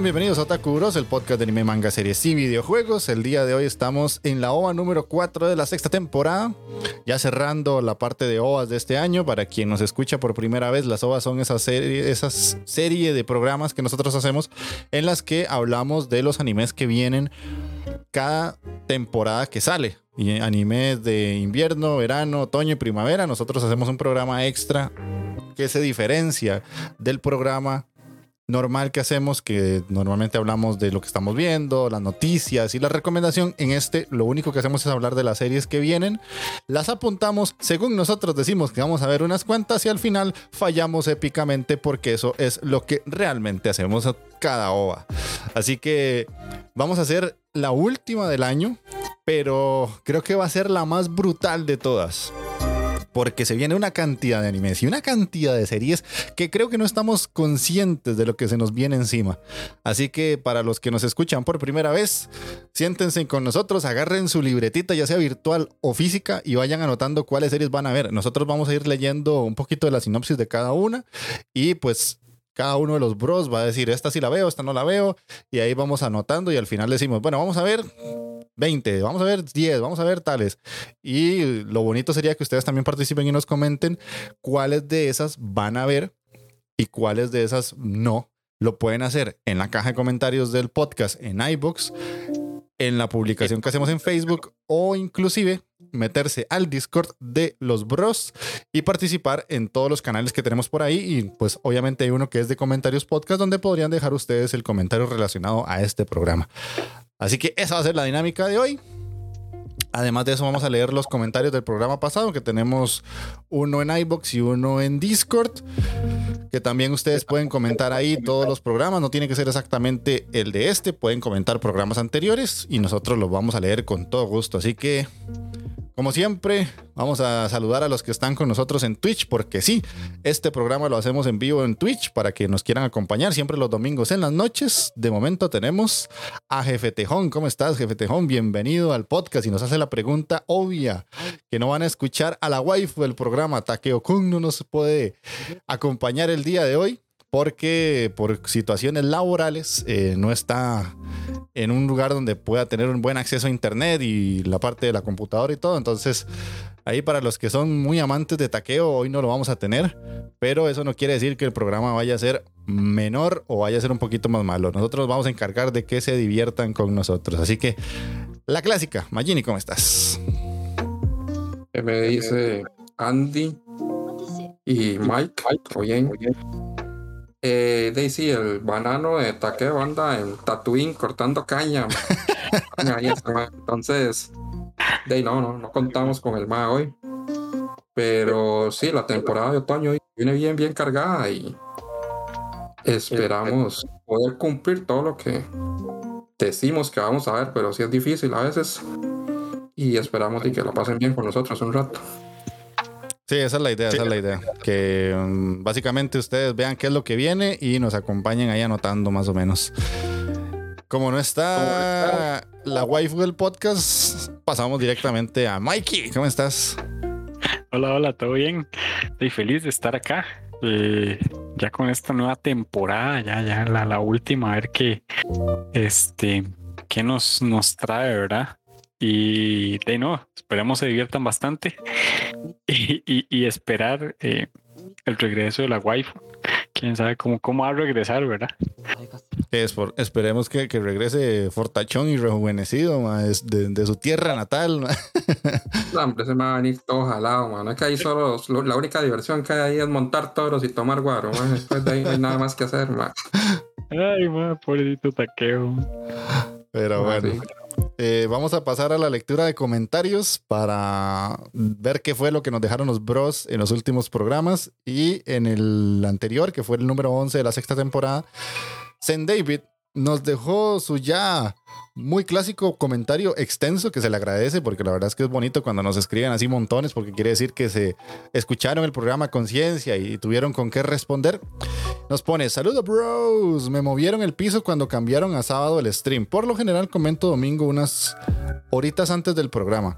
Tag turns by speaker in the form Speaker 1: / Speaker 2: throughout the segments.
Speaker 1: Bienvenidos a Otaku Bros, el podcast de anime, manga, series y videojuegos. El día de hoy estamos en la OVA número 4 de la sexta temporada, ya cerrando la parte de OVAs de este año. Para quien nos escucha por primera vez, las OVAs son esa serie, esas serie de programas que nosotros hacemos en las que hablamos de los animes que vienen cada temporada que sale. Y animes de invierno, verano, otoño y primavera. Nosotros hacemos un programa extra que se diferencia del programa normal que hacemos, que normalmente hablamos de lo que estamos viendo, las noticias y la recomendación. En este, lo único que hacemos es hablar de las series que vienen. Las apuntamos según nosotros decimos que vamos a ver unas cuantas y al final fallamos épicamente porque eso es lo que realmente hacemos a cada ova. Así que vamos a hacer la última del año, pero creo que va a ser la más brutal de todas porque se viene una cantidad de animes y una cantidad de series que creo que no estamos conscientes de lo que se nos viene encima. Así que para los que nos escuchan por primera vez, siéntense con nosotros, agarren su libretita, ya sea virtual o física, y vayan anotando cuáles series van a ver. Nosotros vamos a ir leyendo un poquito de la sinopsis de cada una y pues cada uno de los bros va a decir, esta sí la veo, esta no la veo, y ahí vamos anotando y al final decimos, bueno, vamos a ver 20, vamos a ver 10, vamos a ver tales. Y lo bonito sería que ustedes también participen y nos comenten cuáles de esas van a ver y cuáles de esas no. Lo pueden hacer en la caja de comentarios del podcast en iBox, en la publicación que hacemos en Facebook o inclusive meterse al Discord de los bros y participar en todos los canales que tenemos por ahí. Y pues obviamente hay uno que es de comentarios podcast donde podrían dejar ustedes el comentario relacionado a este programa. Así que esa va a ser la dinámica de hoy. Además de eso, vamos a leer los comentarios del programa pasado, que tenemos uno en iBox y uno en Discord, que también ustedes pueden comentar ahí todos los programas, no tiene que ser exactamente el de este, pueden comentar programas anteriores y nosotros los vamos a leer con todo gusto. Así que como siempre, vamos a saludar a los que están con nosotros en Twitch, porque sí, este programa lo hacemos en vivo en Twitch para que nos quieran acompañar siempre los domingos en las noches. De momento tenemos a Jefe Tejón. ¿Cómo estás, Jefe Tejón? Bienvenido al podcast y nos hace la pregunta obvia que no van a escuchar a la waifu del programa. Takeo Kun no nos puede acompañar el día de hoy porque por situaciones laborales eh, no está en un lugar donde pueda tener un buen acceso a internet y la parte de la computadora y todo. Entonces, ahí para los que son muy amantes de taqueo, hoy no lo vamos a tener, pero eso no quiere decir que el programa vaya a ser menor o vaya a ser un poquito más malo. Nosotros vamos a encargar de que se diviertan con nosotros. Así que, la clásica. Magini, ¿cómo estás?
Speaker 2: Me dice Andy y Mike. Oye, eh, Daisy, el banano de Takeo anda en Tatooine cortando caña. Entonces, de no, no, no contamos con el MA hoy. Pero sí, la temporada de otoño viene bien, bien cargada y esperamos poder cumplir todo lo que decimos que vamos a ver, pero sí es difícil a veces. Y esperamos y que lo pasen bien con nosotros un rato.
Speaker 1: Sí, esa es la idea, esa es la idea. Que um, básicamente ustedes vean qué es lo que viene y nos acompañen ahí anotando más o menos. Como no está la waifu del podcast, pasamos directamente a Mikey. ¿Cómo estás?
Speaker 3: Hola, hola, ¿todo bien? Estoy feliz de estar acá. Eh, ya con esta nueva temporada, ya, ya la, la última, a ver qué, este, qué nos, nos trae, ¿verdad? Y de no, esperemos se diviertan bastante y, y, y esperar eh, el regreso de la waifu. Quién sabe cómo, cómo va a regresar, ¿verdad?
Speaker 1: Es por- esperemos que, que regrese fortachón y rejuvenecido ma, es de, de su tierra natal. ma.
Speaker 2: No, hombre, se me va a venir todo jalado, mano. Es que ahí solo lo- la única diversión que hay ahí es montar toros y tomar guaro, man. Después de ahí no hay nada más que hacer, man.
Speaker 3: Ay, ma, pobrecito taqueo.
Speaker 1: Pero
Speaker 2: Ah,
Speaker 1: bueno,
Speaker 2: sí.
Speaker 1: Eh, vamos a pasar a la lectura de comentarios para ver qué fue lo que nos dejaron los bros en los últimos programas. Y en el anterior, que fue el número 11 de la sexta temporada, Zen David nos dejó su ya muy clásico comentario extenso que se le agradece porque la verdad es que es bonito cuando nos escriben así montones porque quiere decir que se escucharon el programa conciencia y tuvieron con qué responder. Nos pone, saludos bros, me movieron el piso cuando cambiaron a sábado el stream. Por lo general comento domingo unas horitas antes del programa.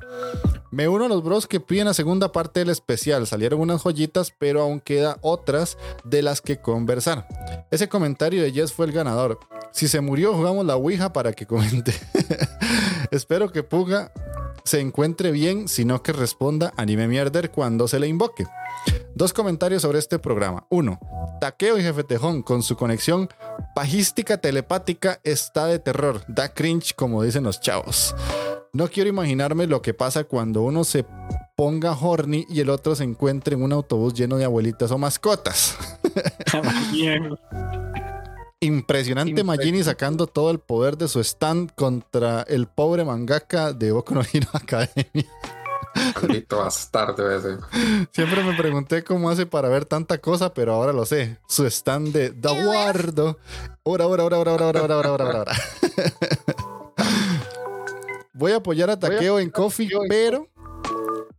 Speaker 1: Me uno a los bros que piden la segunda parte del especial. Salieron unas joyitas, pero aún queda otras de las que conversar. Ese comentario de Jess fue el ganador. Si se murió, jugamos la Ouija para que Espero que Puga se encuentre bien, sino que responda anime mierder cuando se le invoque. Dos comentarios sobre este programa. Uno, Taqueo y Jefe Tejón con su conexión pajística telepática está de terror. Da cringe como dicen los chavos. No quiero imaginarme lo que pasa cuando uno se ponga horny y el otro se encuentre en un autobús lleno de abuelitas o mascotas. Impresionante
Speaker 3: Impresionante.
Speaker 1: Magini sacando todo el poder de su stand contra el pobre mangaka de Boku no Hero Academia.
Speaker 2: Bastardo ese.
Speaker 1: Siempre me pregunté cómo hace para ver tanta cosa, pero ahora lo sé. Su stand de Daguardo. Ora, ora, ora, ora, ora, ora, ora, ora, ora, ora, ora. Voy a apoyar a Takeo en Coffee, pero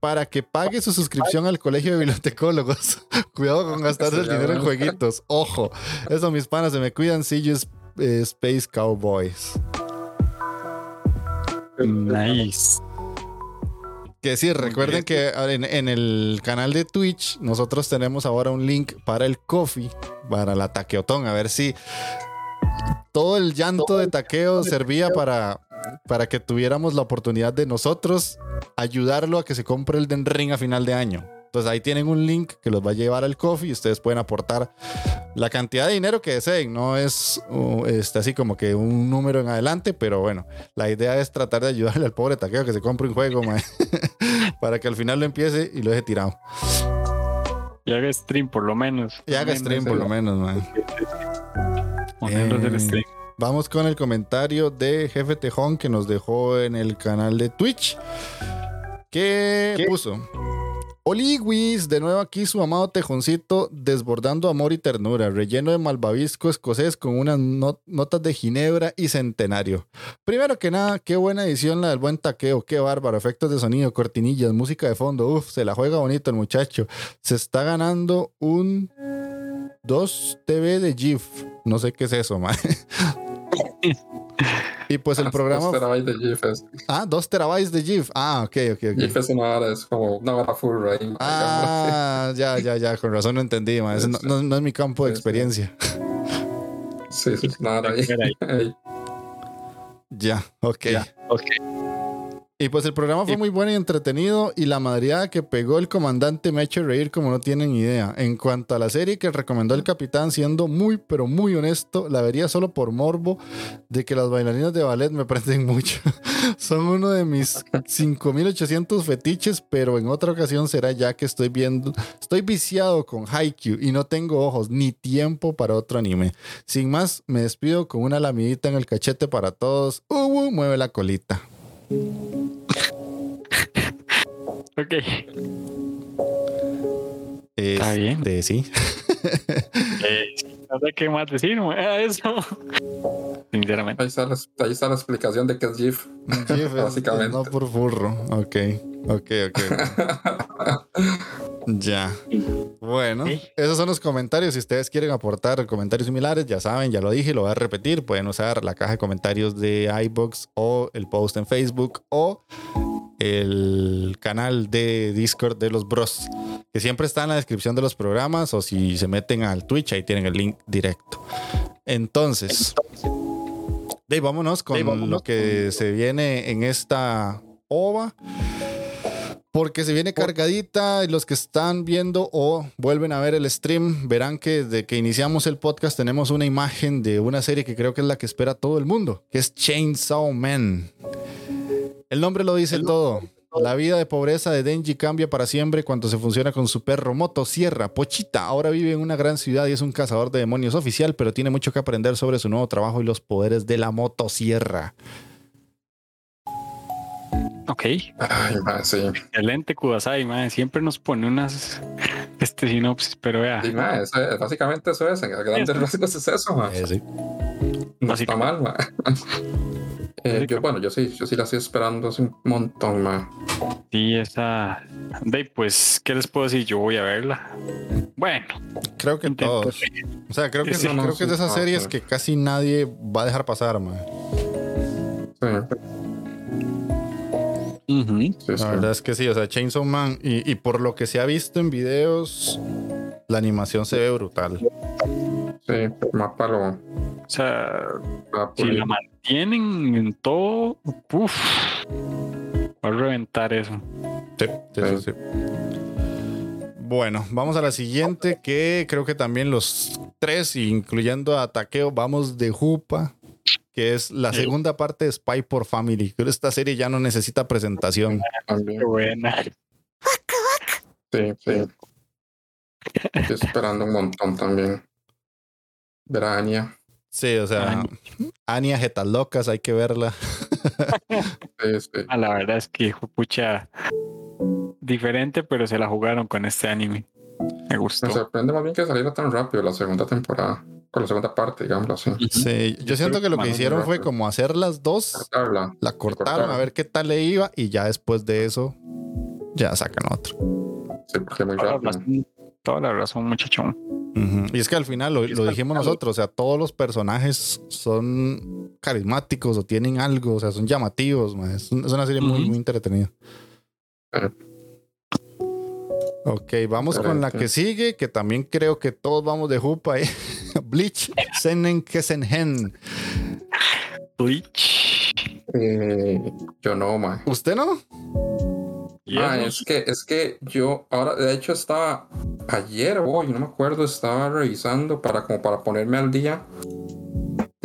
Speaker 1: para que pague su suscripción al colegio de bibliotecólogos. Cuidado con gastarse el dinero en jueguitos. Ojo, eso mis panas se me cuidan. See you, eh, Space Cowboys.
Speaker 3: Nice.
Speaker 1: Que sí, recuerden que en, en el canal de Twitch nosotros tenemos ahora un link para el coffee, para la taqueotón, a ver si todo el llanto de taqueo servía para, para que tuviéramos la oportunidad de nosotros ayudarlo a que se compre el Den Ring a final de año. Entonces ahí tienen un link que los va a llevar al coffee y ustedes pueden aportar la cantidad de dinero que deseen. No es uh, este, así como que un número en adelante, pero bueno, la idea es tratar de ayudarle al pobre taqueo que se compre un juego, mae, para que al final lo empiece y lo deje tirado.
Speaker 3: Y haga stream por lo menos.
Speaker 1: Y haga stream por lo menos.
Speaker 3: Ponerlos
Speaker 1: Eh,
Speaker 3: del stream.
Speaker 1: Vamos con el comentario de Jefe Tejón que nos dejó en el canal de Twitch. Que puso. Oliwis, de nuevo aquí su amado tejoncito desbordando amor y ternura, relleno de malvavisco escocés con unas no- notas de ginebra y centenario. Primero que nada, qué buena edición la del buen taqueo, qué bárbaro, efectos de sonido, cortinillas, música de fondo, uff, se la juega bonito el muchacho. Se está ganando un 2 TV de GIF, no sé qué es eso, man. Y pues el programa.
Speaker 2: Dos terabytes de GIF es,
Speaker 1: Ah, 2 terabytes de GIF. Ah, ok, ok, ok.
Speaker 2: GIF es una hora, es como una hora full, right?
Speaker 1: Ah, ya, ya, ya, con razón no entendí, ma. Ese no, no- no es mi campo de
Speaker 2: Sí, sí.
Speaker 1: experiencia.
Speaker 2: Sí, sí, ahí.
Speaker 3: Ahí.
Speaker 1: Ya, ok.
Speaker 3: Ya, ok.
Speaker 1: Y pues el programa fue
Speaker 3: Y-
Speaker 1: muy bueno y entretenido y la madreada que pegó el comandante me ha hecho reír como no tienen idea. En cuanto a la serie que recomendó el capitán, siendo muy pero muy honesto, la vería solo por morbo de que las bailarinas de ballet me prenden mucho. Son uno de mis 5800 fetiches, pero en otra ocasión será ya que estoy viendo, estoy viciado con Haikyuu y no tengo ojos ni tiempo para otro anime. Sin más, me despido con una lamidita en el cachete para todos. Ubu, mueve la colita.
Speaker 3: Ok.
Speaker 1: Este,
Speaker 3: bien.
Speaker 1: sí.
Speaker 3: Eh, no sé qué más decir a eso. Sinceramente.
Speaker 2: Ahí está, la, ahí está la explicación de qué es GIF.
Speaker 1: GIF es-
Speaker 2: Básicamente.
Speaker 1: No por furro. Ok, ok, ok. ya. Bueno, esos son los comentarios. Si ustedes quieren aportar comentarios similares, ya saben, ya lo dije, lo voy a repetir. Pueden usar la caja de comentarios de iBox o el post en Facebook o el canal de Discord de los Bros, que siempre está en la descripción de los programas o si se meten al Twitch, ahí tienen el link directo. Entonces, Dave, vámonos con
Speaker 3: Dave, vámonos
Speaker 1: lo que se viene en esta ova. Porque se viene cargadita y los que están viendo o vuelven a ver el stream verán que desde que iniciamos el podcast tenemos una imagen de una serie que creo que es la que espera todo el mundo, que es Chainsaw Man. El nombre lo dice todo. La vida de pobreza de Denji cambia para siempre cuando se funciona con su perro motosierra, Pochita. Ahora vive en una gran ciudad y es un cazador de demonios oficial, pero tiene mucho que aprender sobre su nuevo trabajo y los poderes de la motosierra.
Speaker 3: Ok.
Speaker 2: Ay, ma, sí.
Speaker 3: Excelente, Kudasai, mae. Siempre nos pone unas este sinopsis, pero vea.
Speaker 2: Sí, ma, eso es- básicamente eso es. En grandes rasgos es eso, ma.
Speaker 1: Eh, sí.
Speaker 2: No está mal, ma. Eh, yo, bueno, yo sí, yo sí la estoy esperando hace un montón, ma.
Speaker 3: Sí, esa. Dave, pues, ¿qué les puedo decir? Yo voy a verla. Bueno,
Speaker 1: Creo que
Speaker 3: intento.
Speaker 1: todos. O sea, creo que,
Speaker 3: Sí,
Speaker 1: creo
Speaker 2: no,
Speaker 1: que es de esas
Speaker 2: no,
Speaker 1: series que casi nadie va a dejar pasar, man.
Speaker 2: Sí.
Speaker 1: La verdad es que sí, o sea, Chainsaw Man, y, y por lo que se ha visto en videos, la animación se ve brutal.
Speaker 2: Sí, más palo.
Speaker 3: O sea, si la mantienen en todo, uff, va a reventar eso.
Speaker 1: Sí, sí, sí, sí. Bueno, vamos a la siguiente, que creo que también los tres, incluyendo a Takeo, vamos de Jupa, que es la
Speaker 3: Sí.
Speaker 1: segunda parte de Spy por Family. Creo que esta serie ya no necesita presentación.
Speaker 2: También.
Speaker 3: Qué buena.
Speaker 2: Sí, sí. Estoy esperando un montón también. Verania.
Speaker 1: Sí, o sea, Ania Jetas Locas, hay que verla.
Speaker 2: Sí, sí.
Speaker 3: Ah, la verdad es que pucha diferente, pero se la jugaron con este anime. Me gustó.
Speaker 2: Me sorprende más bien que saliera tan rápido la segunda temporada. O la segunda parte, digamos así.
Speaker 1: Sí, yo siento que lo que hicieron fue como hacer las dos,
Speaker 2: Cortarla.
Speaker 1: la cortaron a ver qué tal le iba y ya después de eso ya sacan otro.
Speaker 2: Sí, porque muy rápido.
Speaker 3: Toda la razón, muchachón.
Speaker 1: Ujú. Y es que al final lo, dijimos nosotros, o sea, todos los personajes son carismáticos o tienen algo, o sea, son llamativos, man. Es, un- es una serie muy, muy entretenida. Ok, vamos con la que sigue, que también creo que todos vamos de jupa, ¿eh? Bleach, Senen Kesenhen.
Speaker 3: Bleach.
Speaker 2: Eh, yo no, man.
Speaker 1: ¿Usted no?
Speaker 3: Y
Speaker 2: Ah, es que, es que yo ahora, de hecho, estaba ayer o hoy, no me acuerdo, estaba revisando para como para ponerme al día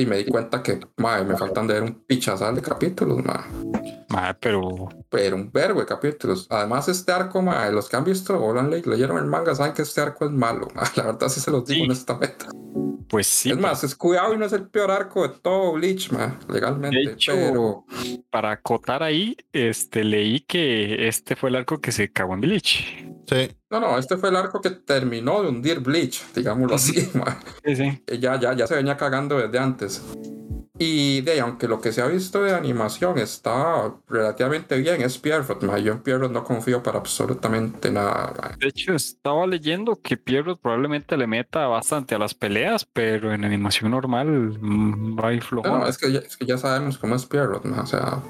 Speaker 2: y me di cuenta que, madre, me faltan de ver un pichazal de capítulos, madre.
Speaker 3: ma, pero
Speaker 2: Pero un verbo de capítulos. Además, este arco, madre, los que han visto o lo han le- leyeron el manga saben que este arco es malo, madre. La verdad, sí se los digo
Speaker 3: Sí.
Speaker 2: honestamente.
Speaker 3: pues sí.
Speaker 2: es más, es cuidado y no es el peor arco de todo Bleach, madre, legalmente.
Speaker 3: De hecho,
Speaker 2: pero
Speaker 3: para acotar ahí, este leí que este fue el arco que se cagó en Bleach.
Speaker 1: Sí.
Speaker 2: no, no, este fue el arco que terminó de hundir Bleach, digámoslo así.
Speaker 3: Sí, sí.
Speaker 2: Eh, ya, ya, ya se venía cagando desde antes. Y de aunque lo que se ha visto de animación está relativamente bien, es Pierrot. ma. Yo en Pierrot no confío para absolutamente nada. ma.
Speaker 3: De hecho, estaba leyendo que Pierrot probablemente le meta bastante a las peleas, pero en animación normal va a ir
Speaker 2: No,
Speaker 3: flojón.
Speaker 2: no, es, que ya, es que ya sabemos cómo es Pierrot. ma. O sea,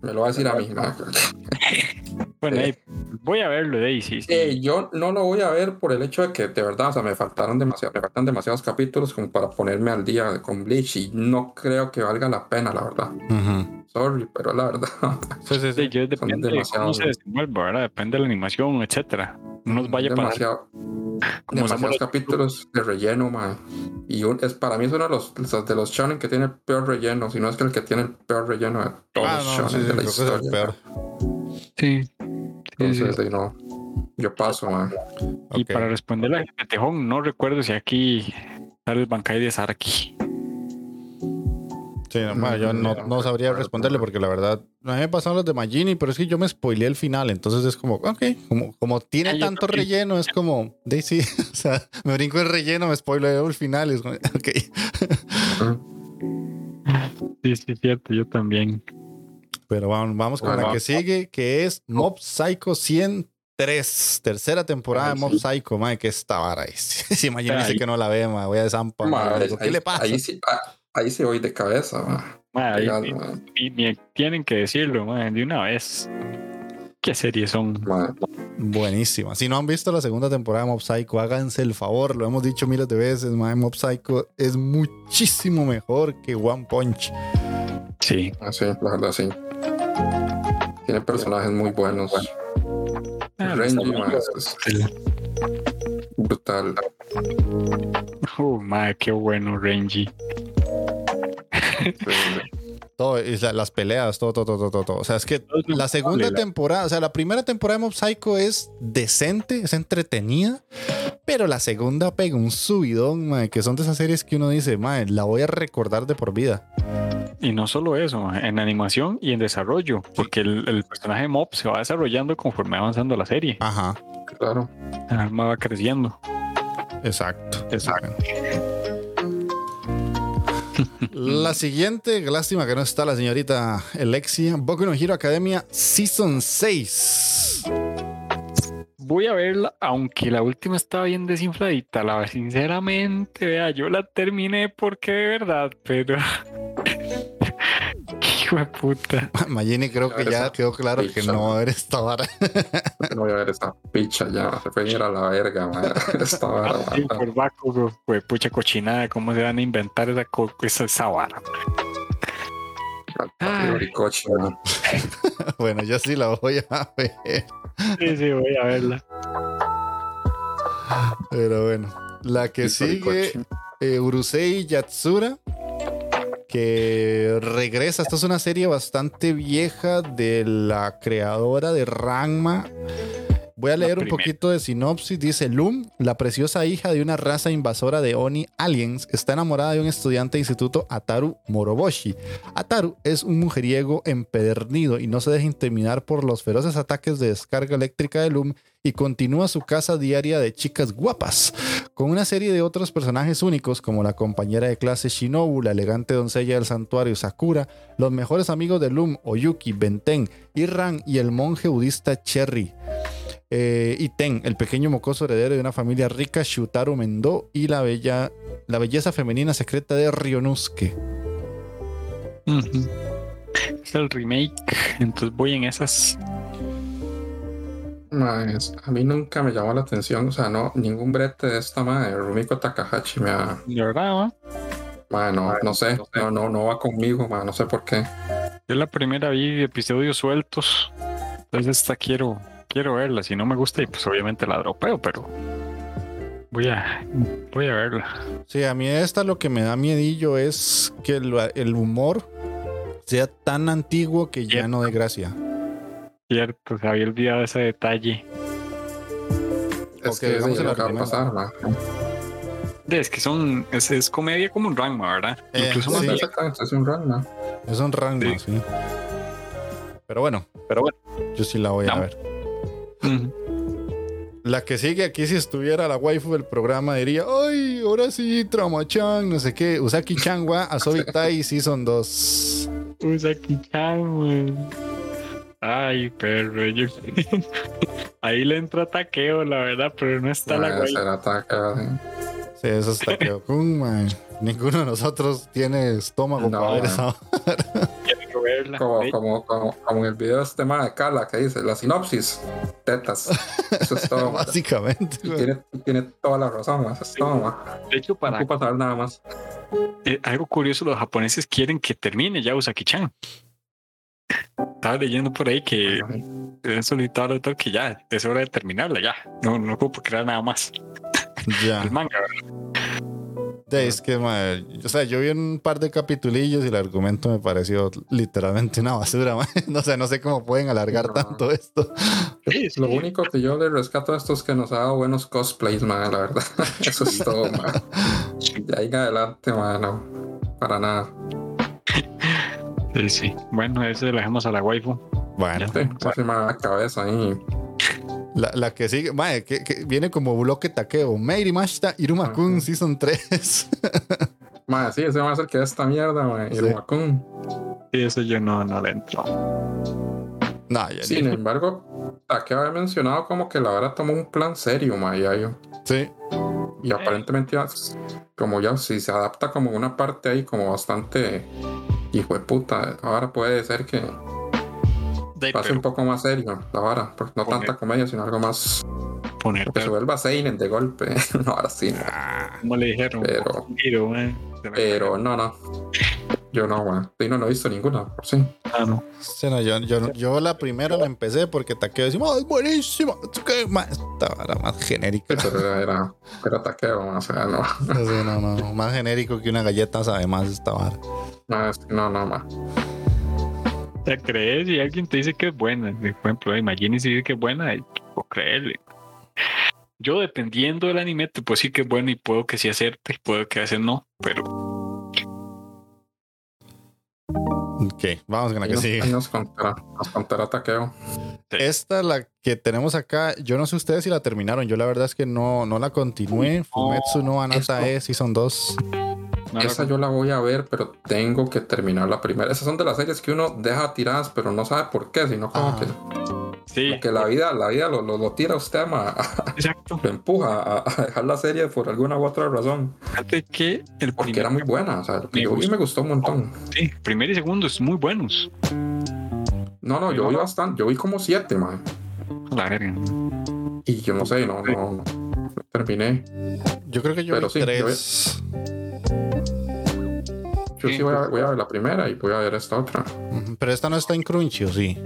Speaker 2: me lo va a decir a mí.
Speaker 3: Bueno,
Speaker 2: eh.
Speaker 3: voy a verlo, Daisy. sí.
Speaker 2: Eh, yo no lo voy a ver por el hecho de que de verdad, o sea, me faltaron demasiado, me faltan demasiados capítulos como para ponerme al día con Bleach y no creo que valga la pena, la verdad.
Speaker 1: Ujú.
Speaker 2: Sorry, pero la verdad.
Speaker 1: Sí, sí,
Speaker 3: Sí,
Speaker 1: sí.
Speaker 3: yo depende de
Speaker 2: demasiado-
Speaker 3: cómo se desenvuelva, ¿verdad? Depende de la animación, etcétera. No nos vaya
Speaker 2: demasiado,
Speaker 3: como
Speaker 2: demasiados capítulos de relleno, man. Y un- es, para mí es uno de los, de los shonen que tiene el peor relleno, si no es que el que tiene el peor relleno de todos
Speaker 1: Ah,
Speaker 2: los
Speaker 1: no,
Speaker 2: shonen
Speaker 1: sí, sí,
Speaker 2: de la
Speaker 1: que es el
Speaker 2: historia.
Speaker 1: peor.
Speaker 3: Sí.
Speaker 2: Entonces, sí, no. Yo paso, man.
Speaker 3: Y
Speaker 1: Ok.
Speaker 3: para responderle a Tejón, no recuerdo si aquí sale el Bankai de Sarki.
Speaker 1: Sí, no, yo no, no sabría responderle porque la verdad, a mí me pasaron los de Magini, pero es que yo me spoileé el final, entonces es como, ok, como, como tiene
Speaker 3: Ah,
Speaker 1: tanto relleno, es como, Daisy, o sea, me brinco el relleno, me spoileo el final, es como, ok.
Speaker 3: Sí, sí, cierto, yo también.
Speaker 1: Pero vamos, vamos con la que sigue, que es Mob Psycho 103, tercera temporada de Mob
Speaker 2: sí.
Speaker 1: Psycho, madre, que esta vara es. Si
Speaker 3: Ay.
Speaker 1: que no la ve, madre, voy a desampar.
Speaker 2: Madre,
Speaker 1: ¿Qué
Speaker 2: ahí-
Speaker 1: le pasa?
Speaker 2: Ahí sí, ah, ahí sí voy de cabeza, ma.
Speaker 3: Ma, ahí tienen que decirlo, ma, de una vez. ¿Qué series son?
Speaker 2: Ma,
Speaker 1: Buenísima. Si no han visto la segunda temporada de Mob Psycho, háganse el favor. Lo hemos dicho miles de veces. mae, Mob Psycho es muchísimo mejor que One Punch.
Speaker 3: Sí.
Speaker 2: ah, sí, la verdad sí. Tiene personajes muy buenos.
Speaker 3: Ah,
Speaker 2: Renji, es brutal.
Speaker 3: Oh, ma, qué bueno, Renji.
Speaker 1: Todo, y la- las peleas, todo, todo, todo, todo, todo. O sea, es que la segunda temporada, o sea, la primera temporada de Mob Psycho es decente, es entretenida. Pero la segunda pega un subidón, que son de esas series que uno dice, mae, la voy a recordar de por vida.
Speaker 3: Y no solo eso, en animación y en desarrollo, porque el, el personaje Mob se va desarrollando conforme va avanzando la serie.
Speaker 1: Ajá,
Speaker 2: Claro.
Speaker 3: El alma va creciendo.
Speaker 1: exacto.
Speaker 3: Exacto.
Speaker 1: La siguiente, lástima que no está la señorita Alexia, Boku no Hero Academia Season 6.
Speaker 3: Voy a verla, aunque la última estaba bien desinfladita, la sinceramente, vea, yo la terminé porque de verdad, pero... Hijo de puta.
Speaker 1: Magini creo que ya quedó claro que no va a ver esta vara.
Speaker 2: No voy a ver esa picha ya. Se pueden ir a la verga, ma. Esta vara,
Speaker 3: Sí,
Speaker 2: ma.
Speaker 3: por vaco, güey, pucha cochinada, ¿cómo se van a inventar esa, co- esa, esa vara?
Speaker 2: Oricochi, ma.
Speaker 1: bueno, yo sí la voy a ver.
Speaker 3: Sí, sí, voy a verla.
Speaker 1: Pero bueno, la que sigue, eh, Urusei Yatsura, que regresa. Esta es una serie bastante vieja de la creadora de Ranma. Voy a leer un poquito de sinopsis. Dice Lum, la preciosa hija de una raza invasora de Oni aliens, está enamorada de un estudiante de instituto Ataru Moroboshi. Ataru es un mujeriego empedernido y no se deja intimidar por los feroces ataques de descarga eléctrica de Lum y continúa su casa diaria de chicas guapas, con una serie de otros personajes únicos como la compañera de clase Shinobu, la elegante doncella del santuario Sakura, los mejores amigos de Lum, Oyuki, Benten, Ran y el monje budista Cherry. Eh, y Ten, el pequeño mocoso heredero de una familia rica, Shutaru Mendo, y la, bella, la belleza femenina secreta de Ryonusuke.
Speaker 3: Ujú. Es el remake, entonces voy en esas.
Speaker 2: A mí nunca me llamó la atención, o sea, no, ningún brete de esta madre, Rumiko Takahashi me ha,
Speaker 3: De verdad,
Speaker 2: no, no sé, no, no, no va conmigo, ma, no sé por qué.
Speaker 3: Yo la primera vi episodios sueltos. Entonces esta quiero, quiero verla. Si no me gusta, y pues obviamente la dropeo, pero voy a, voy a verla.
Speaker 1: Sí, a mí esta lo que me da miedillo es que el, el humor sea tan antiguo que ya no dé gracia.
Speaker 3: Cierto, se había olvidado ese detalle.
Speaker 2: Es
Speaker 1: Ok,
Speaker 2: que sí,
Speaker 1: el
Speaker 2: lo que a pasar.
Speaker 3: De- Es que son, es, es comedia como un Ranma, ¿verdad?
Speaker 1: Eh,
Speaker 3: Incluso
Speaker 1: sí.
Speaker 3: más
Speaker 2: es un run, ma.
Speaker 1: Es un rango, sí. Pero bueno,
Speaker 3: Pero bueno.
Speaker 1: yo sí la voy a
Speaker 3: No.
Speaker 1: La que sigue aquí, si estuviera la waifu del programa, diría: ¡Ay, ahora sí, Trama-chan! No sé qué. Usaki-chan wa Asobitai Season 2.
Speaker 3: Usaki-chan, man. Ay, perro, yo... Ahí le entra taqueo, la verdad, pero no está la
Speaker 2: ataque, ma.
Speaker 1: Sí, eso está que man. Ninguno de nosotros tiene estómago
Speaker 2: No,
Speaker 1: para ver esa.
Speaker 3: Verla.
Speaker 2: Como, como, como, como en el video de este tema de Carla que dice la sinopsis, tetas. Eso es todo.
Speaker 1: Básicamente,
Speaker 2: tiene, tiene toda la razón, ma. Eso es todo, ma.
Speaker 3: De hecho,
Speaker 2: No
Speaker 3: para
Speaker 2: saber nada más.
Speaker 3: eh, algo curioso, los japoneses quieren que termine ya Usaki-chan. Estaba leyendo por ahí que han solicitado al autor que ya es hora de terminarla, ya. No, no ocupo crear nada más.
Speaker 1: Ya.
Speaker 3: El manga, ¿verdad?
Speaker 1: De, es que, mae, o sea, yo vi un par de capitulillos y el argumento me pareció literalmente una basura, mae. No sé, no sé cómo pueden alargar
Speaker 2: No.
Speaker 1: tanto esto.
Speaker 3: Sí, sí.
Speaker 2: Lo único que yo le rescato a esto es que nos ha dado buenos cosplays, man, la verdad. Eso es todo, man. De ahí en adelante, man, no. Para nada.
Speaker 3: Sí, sí. Bueno, ese lo dejamos a la waifu.
Speaker 1: Bueno,
Speaker 2: Sí, la cabeza ahí.
Speaker 1: La, la que sigue, mae, que, que viene como bloque taqueo. Meiri Mashita Iruma-kun
Speaker 2: Ajá.
Speaker 1: Season 3.
Speaker 2: Mae, sí, ese va a ser que esta mierda, mae. Y
Speaker 1: Sí.
Speaker 2: el Wakun.
Speaker 3: Sí, eso yo no, no le entro.
Speaker 1: no, ya
Speaker 2: Sin embargo, que había mencionado como que la verdad tomó un plan serio, mae, ya yo.
Speaker 1: Sí.
Speaker 2: Y aparentemente, ya, como ya, si se adapta como una parte ahí, como bastante hijo de puta, ahora puede ser que
Speaker 3: De,
Speaker 2: pase un poco más serio, la vara. porque No
Speaker 3: Poner-
Speaker 2: tanta comedia, sino algo más.
Speaker 3: poner,
Speaker 2: Que se vuelva Seinen de golpe. no, ahora sí. no.
Speaker 3: como le dijeron,
Speaker 2: Pero- Pero no, no. Yo no, weón. Sí, no, no he visto ninguna, por sí.
Speaker 3: Ah, no.
Speaker 1: Sí, no, yo, yo, yo la primera la empecé porque taqueo decimos, ¡oh, es buenísima! Esta era más genérica.
Speaker 2: Pero era, era, era taqueo, o sea, no.
Speaker 1: Sí, no, no, más genérico que una galleta, sabe más esta vara.
Speaker 2: No, es- no, no, ma.
Speaker 3: ¿Te crees? Si alguien te dice que es buena, por ejemplo, si dice que es buena, y puedo creerle. Yo, dependiendo del anime, te puedo decir que es bueno y puedo que sí acerte, y puedo que a veces no, pero
Speaker 1: Ok, vamos con la que
Speaker 2: nos,
Speaker 1: sigue.
Speaker 2: nos contará, nos contará taqueo.
Speaker 1: Esta, la que tenemos acá, yo no sé ustedes si la terminaron. Yo la verdad es que no, no la continué. Fumetsu no Anata E Season 2.
Speaker 3: No
Speaker 2: Esa yo la voy a ver, pero tengo que terminar la primera. Esas son de las series que uno deja tiradas, pero no sabe por qué, sino como
Speaker 1: Ah.
Speaker 2: que,
Speaker 3: sí,
Speaker 2: como que la vida, la vida lo, lo, lo tira a usted, ma,
Speaker 3: exacto.
Speaker 2: lo empuja a, a dejar la serie por alguna u otra razón.
Speaker 3: Fíjate que el
Speaker 2: Porque era muy buena. O sea, lo que
Speaker 3: Me
Speaker 2: yo vi
Speaker 3: gustó.
Speaker 2: me gustó un montón.
Speaker 3: sí, primero y segundo es muy buenos.
Speaker 2: No, no, yo vi bastante. Yo vi como siete, man.
Speaker 3: La verga.
Speaker 2: Y yo no sé, no, no, no, no terminé.
Speaker 1: Yo creo que yo
Speaker 2: Pero
Speaker 1: vi
Speaker 2: sí, yo
Speaker 1: tres.
Speaker 2: Yo sí voy a, voy a ver la primera y voy a ver esta otra.
Speaker 1: Pero esta no está en Crunchy, ¿o sí?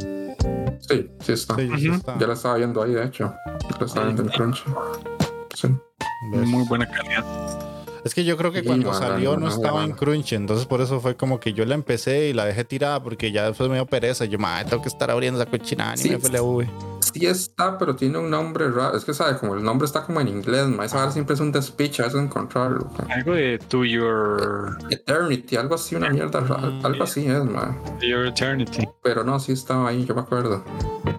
Speaker 2: Sí, sí está.
Speaker 1: Sí, sí
Speaker 3: Ujú.
Speaker 1: está.
Speaker 2: Ya la estaba viendo ahí, de hecho. La estaba viendo en Crunch. Sí.
Speaker 1: ¿Ves?
Speaker 3: Muy buena calidad.
Speaker 1: Es que yo creo que
Speaker 2: Sí,
Speaker 1: cuando
Speaker 2: bueno,
Speaker 1: salió no
Speaker 2: bueno,
Speaker 1: estaba en
Speaker 2: bueno.
Speaker 1: Crunchy, entonces por eso fue como que yo la empecé y la dejé tirada porque ya después me dio pereza. Yo, madre, tengo que estar abriendo esa cochinada
Speaker 2: Sí.
Speaker 1: ni FLV.
Speaker 2: Sí está, pero tiene un nombre raro. Es que, ¿sabe? Como el nombre está como en inglés, ma. Esa vara siempre es un despiche a veces encontrarlo.
Speaker 3: Algo de To Your,
Speaker 2: Eternity, algo así, una mierda rara. Algo así es, ma.
Speaker 3: to your Eternity.
Speaker 2: Pero no, sí estaba ahí, yo me acuerdo.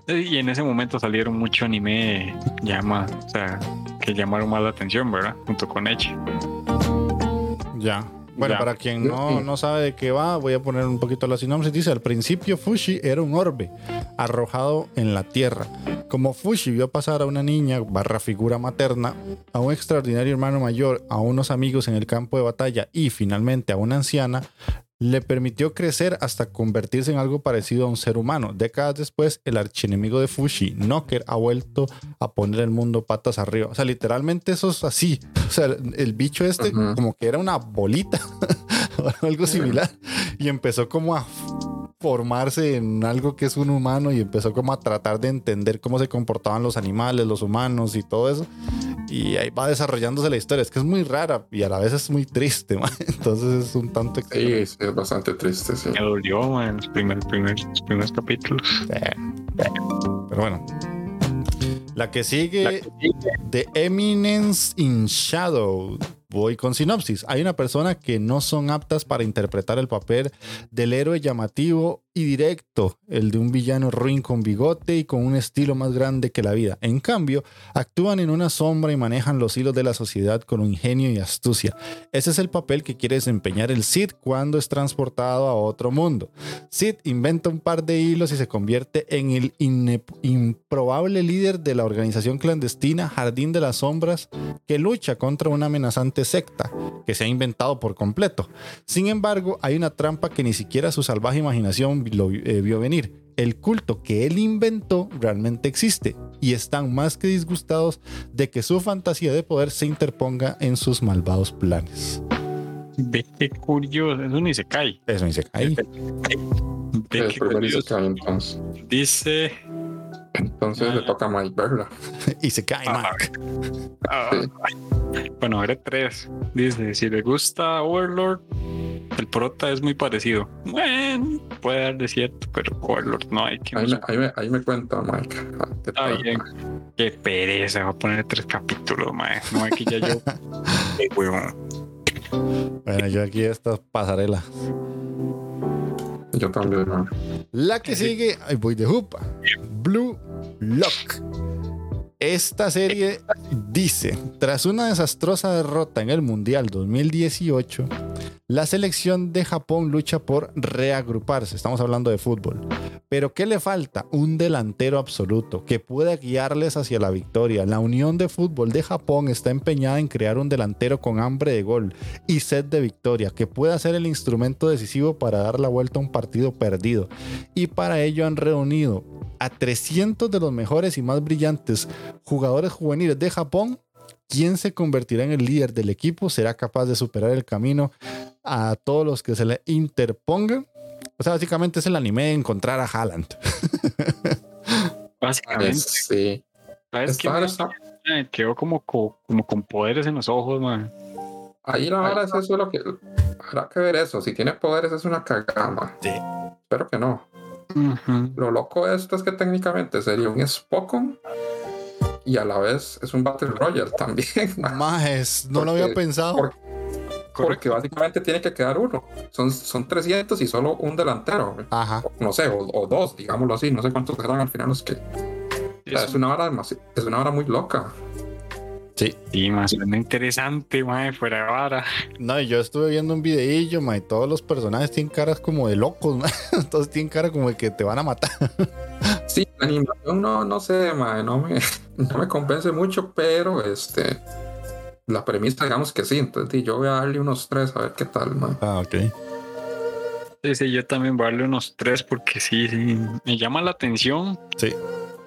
Speaker 3: Y en ese momento salieron mucho anime llama, o sea, que llamaron más la atención, ¿verdad? Junto con Edge.
Speaker 1: Ya. Bueno,
Speaker 3: Ya.
Speaker 1: para quien no, no sabe de qué va, voy a poner un poquito la sinopsis. Dice, al principio Fushi era un orbe arrojado en la tierra. Como Fushi vio pasar a una niña barra figura materna, a un extraordinario hermano mayor, a unos amigos en el campo de batalla y finalmente a una anciana, le permitió crecer hasta convertirse en algo parecido a un ser humano. Décadas después, el archienemigo de Fushi, Knocker, ha vuelto a poner el mundo patas arriba. O sea, literalmente eso es así. O sea, el bicho este como que era una bolita o algo similar y empezó como a formarse en algo que es un humano y empezó como a tratar de entender cómo se comportaban los animales, los humanos y todo eso. Y ahí va desarrollándose la historia. Es que es muy rara y a la vez es muy triste, man. Entonces es un tanto extraño.
Speaker 2: Sí, es bastante triste, sí.
Speaker 3: Me dolió man, en los primeros, primeros, los primeros capítulos.
Speaker 1: Pero bueno. La que sigue
Speaker 3: La que sigue,
Speaker 1: The Eminence in Shadow. Voy con sinopsis. Hay una persona que no son aptas para interpretar el papel del héroe llamativo y directo, el de un villano ruin con bigote y con un estilo más grande que la vida. En cambio, actúan en una sombra y manejan los hilos de la sociedad con un ingenio y astucia. Ese es el papel que quiere desempeñar el Cid cuando es transportado a otro mundo. Sid inventa un par de hilos y se convierte en el improbable líder de la organización clandestina Jardín de las Sombras que lucha contra una amenazante secta que se ha inventado por completo. Sin embargo, hay una trampa que ni siquiera su salvaje imaginación lo eh, vio venir. El culto que él inventó realmente existe y están más que disgustados de que su fantasía de poder se interponga en sus malvados planes.
Speaker 3: Ve qué curioso, eso ni se cae.
Speaker 1: Eso dice ahí.
Speaker 3: Ve
Speaker 2: El
Speaker 3: qué
Speaker 2: primer dice
Speaker 3: curioso.
Speaker 2: hay, entonces. Le toca a Mike verla.
Speaker 1: y se cae,
Speaker 3: Ah,
Speaker 1: Mark.
Speaker 3: ah, bueno, ahora tres. Dice: si le gusta Overlord, el prota es muy parecido. Bueno, puede dar de cierto, pero Overlord no hay que.
Speaker 2: Ahí me, ahí me, ahí me cuenta, Mike. Ah, ¿qué
Speaker 3: Está bien. Qué pereza, va a poner tres capítulos, mae. No aquí ya yo. Qué huevón.
Speaker 1: Bueno, yo aquí estas pasarelas.
Speaker 2: Yo también, man.
Speaker 1: La que sigue, ahí voy de Jupa. Blue Lock. Esta serie dice, tras una desastrosa derrota en el Mundial 2018, la selección de Japón lucha por reagruparse. Estamos hablando de fútbol. Pero ¿qué le falta? Un delantero absoluto que pueda guiarles hacia la victoria. La Unión de Fútbol de Japón está empeñada en crear un delantero con hambre de gol y sed de victoria, que pueda ser el instrumento decisivo para dar la vuelta a un partido perdido. Y para ello han reunido a 300 de los mejores y más brillantes jugadores juveniles de Japón. ¿Quién se convertirá en el líder del equipo? ¿Será capaz de superar el camino a todos los que se le interpongan? O sea, básicamente es el anime de encontrar a Haaland.
Speaker 3: Básicamente.
Speaker 2: Sí.
Speaker 3: ¿Sabes qué? Quedó como, co- como con poderes en los ojos, man.
Speaker 2: Ahí la verdad es eso lo que. Habrá que ver eso. Si tiene poderes es una cagama.
Speaker 1: Sí.
Speaker 2: Espero que no. Lo loco de esto es que técnicamente sería un Spokon y a la vez es un Battle Royale también.
Speaker 1: Majes, no lo había pensado.
Speaker 2: por- Porque básicamente tiene que quedar uno. Son, son 300 y solo un delantero.
Speaker 1: Ajá.
Speaker 2: No sé, o, o dos, digámoslo así. No sé cuántos serán al final los que. O sea,
Speaker 3: Es
Speaker 2: es una hora es una hora muy loca.
Speaker 1: Sí.
Speaker 3: Sí, más suena interesante, man, fuera de vara.
Speaker 1: No, y yo estuve viendo un videillo, ma, y todos los personajes tienen caras como de locos, ma. Todos tienen cara como de que te van a matar.
Speaker 2: Sí, la animación no, no sé, mae, no me, no me convence mucho, pero este la premisa, digamos que sí. Entonces yo voy a darle unos tres a ver qué tal, mae.
Speaker 1: Ah, ok.
Speaker 3: Sí, sí, yo también voy a darle unos tres porque sí, sí, me llama la atención.
Speaker 1: Sí.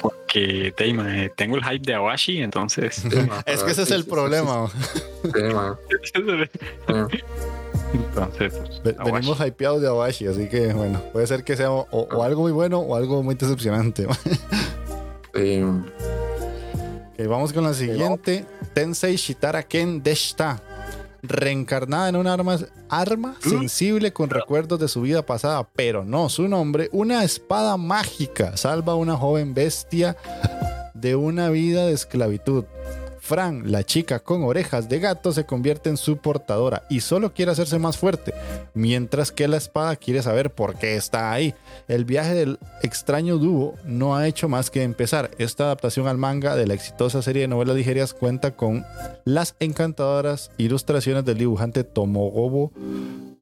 Speaker 3: Porque te, man, tengo el hype de Awashi, entonces.
Speaker 2: Sí,
Speaker 1: Es que ese es el
Speaker 2: sí,
Speaker 1: problema.
Speaker 3: entonces, pues.
Speaker 1: Venimos hypeados de Awashi, así que bueno, puede ser que sea o, o algo muy bueno o algo muy decepcionante.
Speaker 2: Sí.
Speaker 1: Vamos con la siguiente. Tensei Shitara Ken Deshita. Reencarnada en un arma, arma sensible con recuerdos de su vida pasada, pero no su nombre, una espada mágica salva a una joven bestia de una vida de esclavitud. Fran, la chica con orejas de gato, se convierte en su portadora y solo quiere hacerse más fuerte, mientras que la espada quiere saber por qué está ahí. El viaje del extraño dúo no ha hecho más que empezar. Esta adaptación al manga de la exitosa serie de novelas ligerias cuenta con las encantadoras ilustraciones del dibujante Tomogobo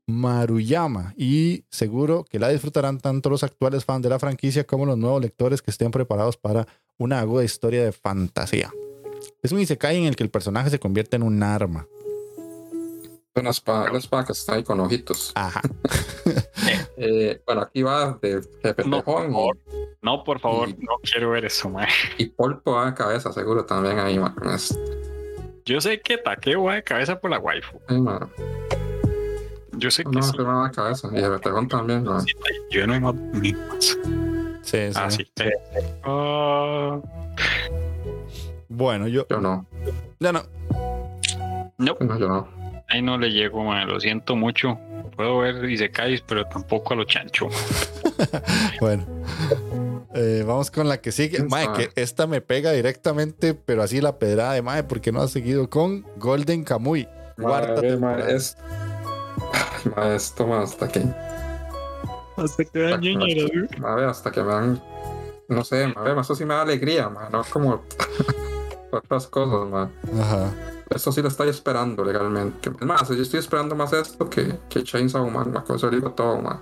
Speaker 1: Maruyama y seguro que la disfrutarán tanto los actuales fans de la franquicia como los nuevos lectores que estén preparados para una aguda historia de fantasía. Es un isekai en el que el personaje se convierte en un arma.
Speaker 2: Una espada, espada que está ahí con ojitos.
Speaker 1: Ajá.
Speaker 2: Eh, bueno, aquí va de jefe
Speaker 3: No, por favor. No, por favor,
Speaker 2: Y-
Speaker 3: no quiero ver eso, man.
Speaker 2: y, Polpo va de cabeza, seguro también ahí, man.
Speaker 3: Yo sé que Takeo va de cabeza por la waifu.
Speaker 2: sí, man.
Speaker 3: Yo sé que
Speaker 2: No,
Speaker 3: sí.
Speaker 2: pero va de cabeza. Y jefe tejón también, man.
Speaker 3: Yo no hay más.
Speaker 1: Sí, sí.
Speaker 3: Ah, sí. Ah,
Speaker 1: Bueno, yo
Speaker 2: Yo no.
Speaker 1: ya no.
Speaker 3: no,
Speaker 2: No, yo no.
Speaker 3: ahí no le llego, man. Lo siento mucho. Puedo ver y se caes, pero tampoco a lo chancho.
Speaker 1: Bueno. Eh, vamos con la que sigue.
Speaker 2: ¿Quién
Speaker 1: Mae, que esta me pega directamente, pero así la pedrada de Mae, porque no ha seguido con Golden Kamuy. Cuarta temporada.
Speaker 2: es. Esto, ma, hasta que.
Speaker 3: Hasta que
Speaker 2: hasta que- ma, ve, hasta que me dan. No sé, ma, ve, ma, eso sí me da alegría, ma, no como otras cosas, ma.
Speaker 1: Ajá.
Speaker 2: Esto sí lo estoy esperando legalmente. Es más, yo estoy esperando más esto que, que Chainsaw Man, ma, con eso digo todo, ma.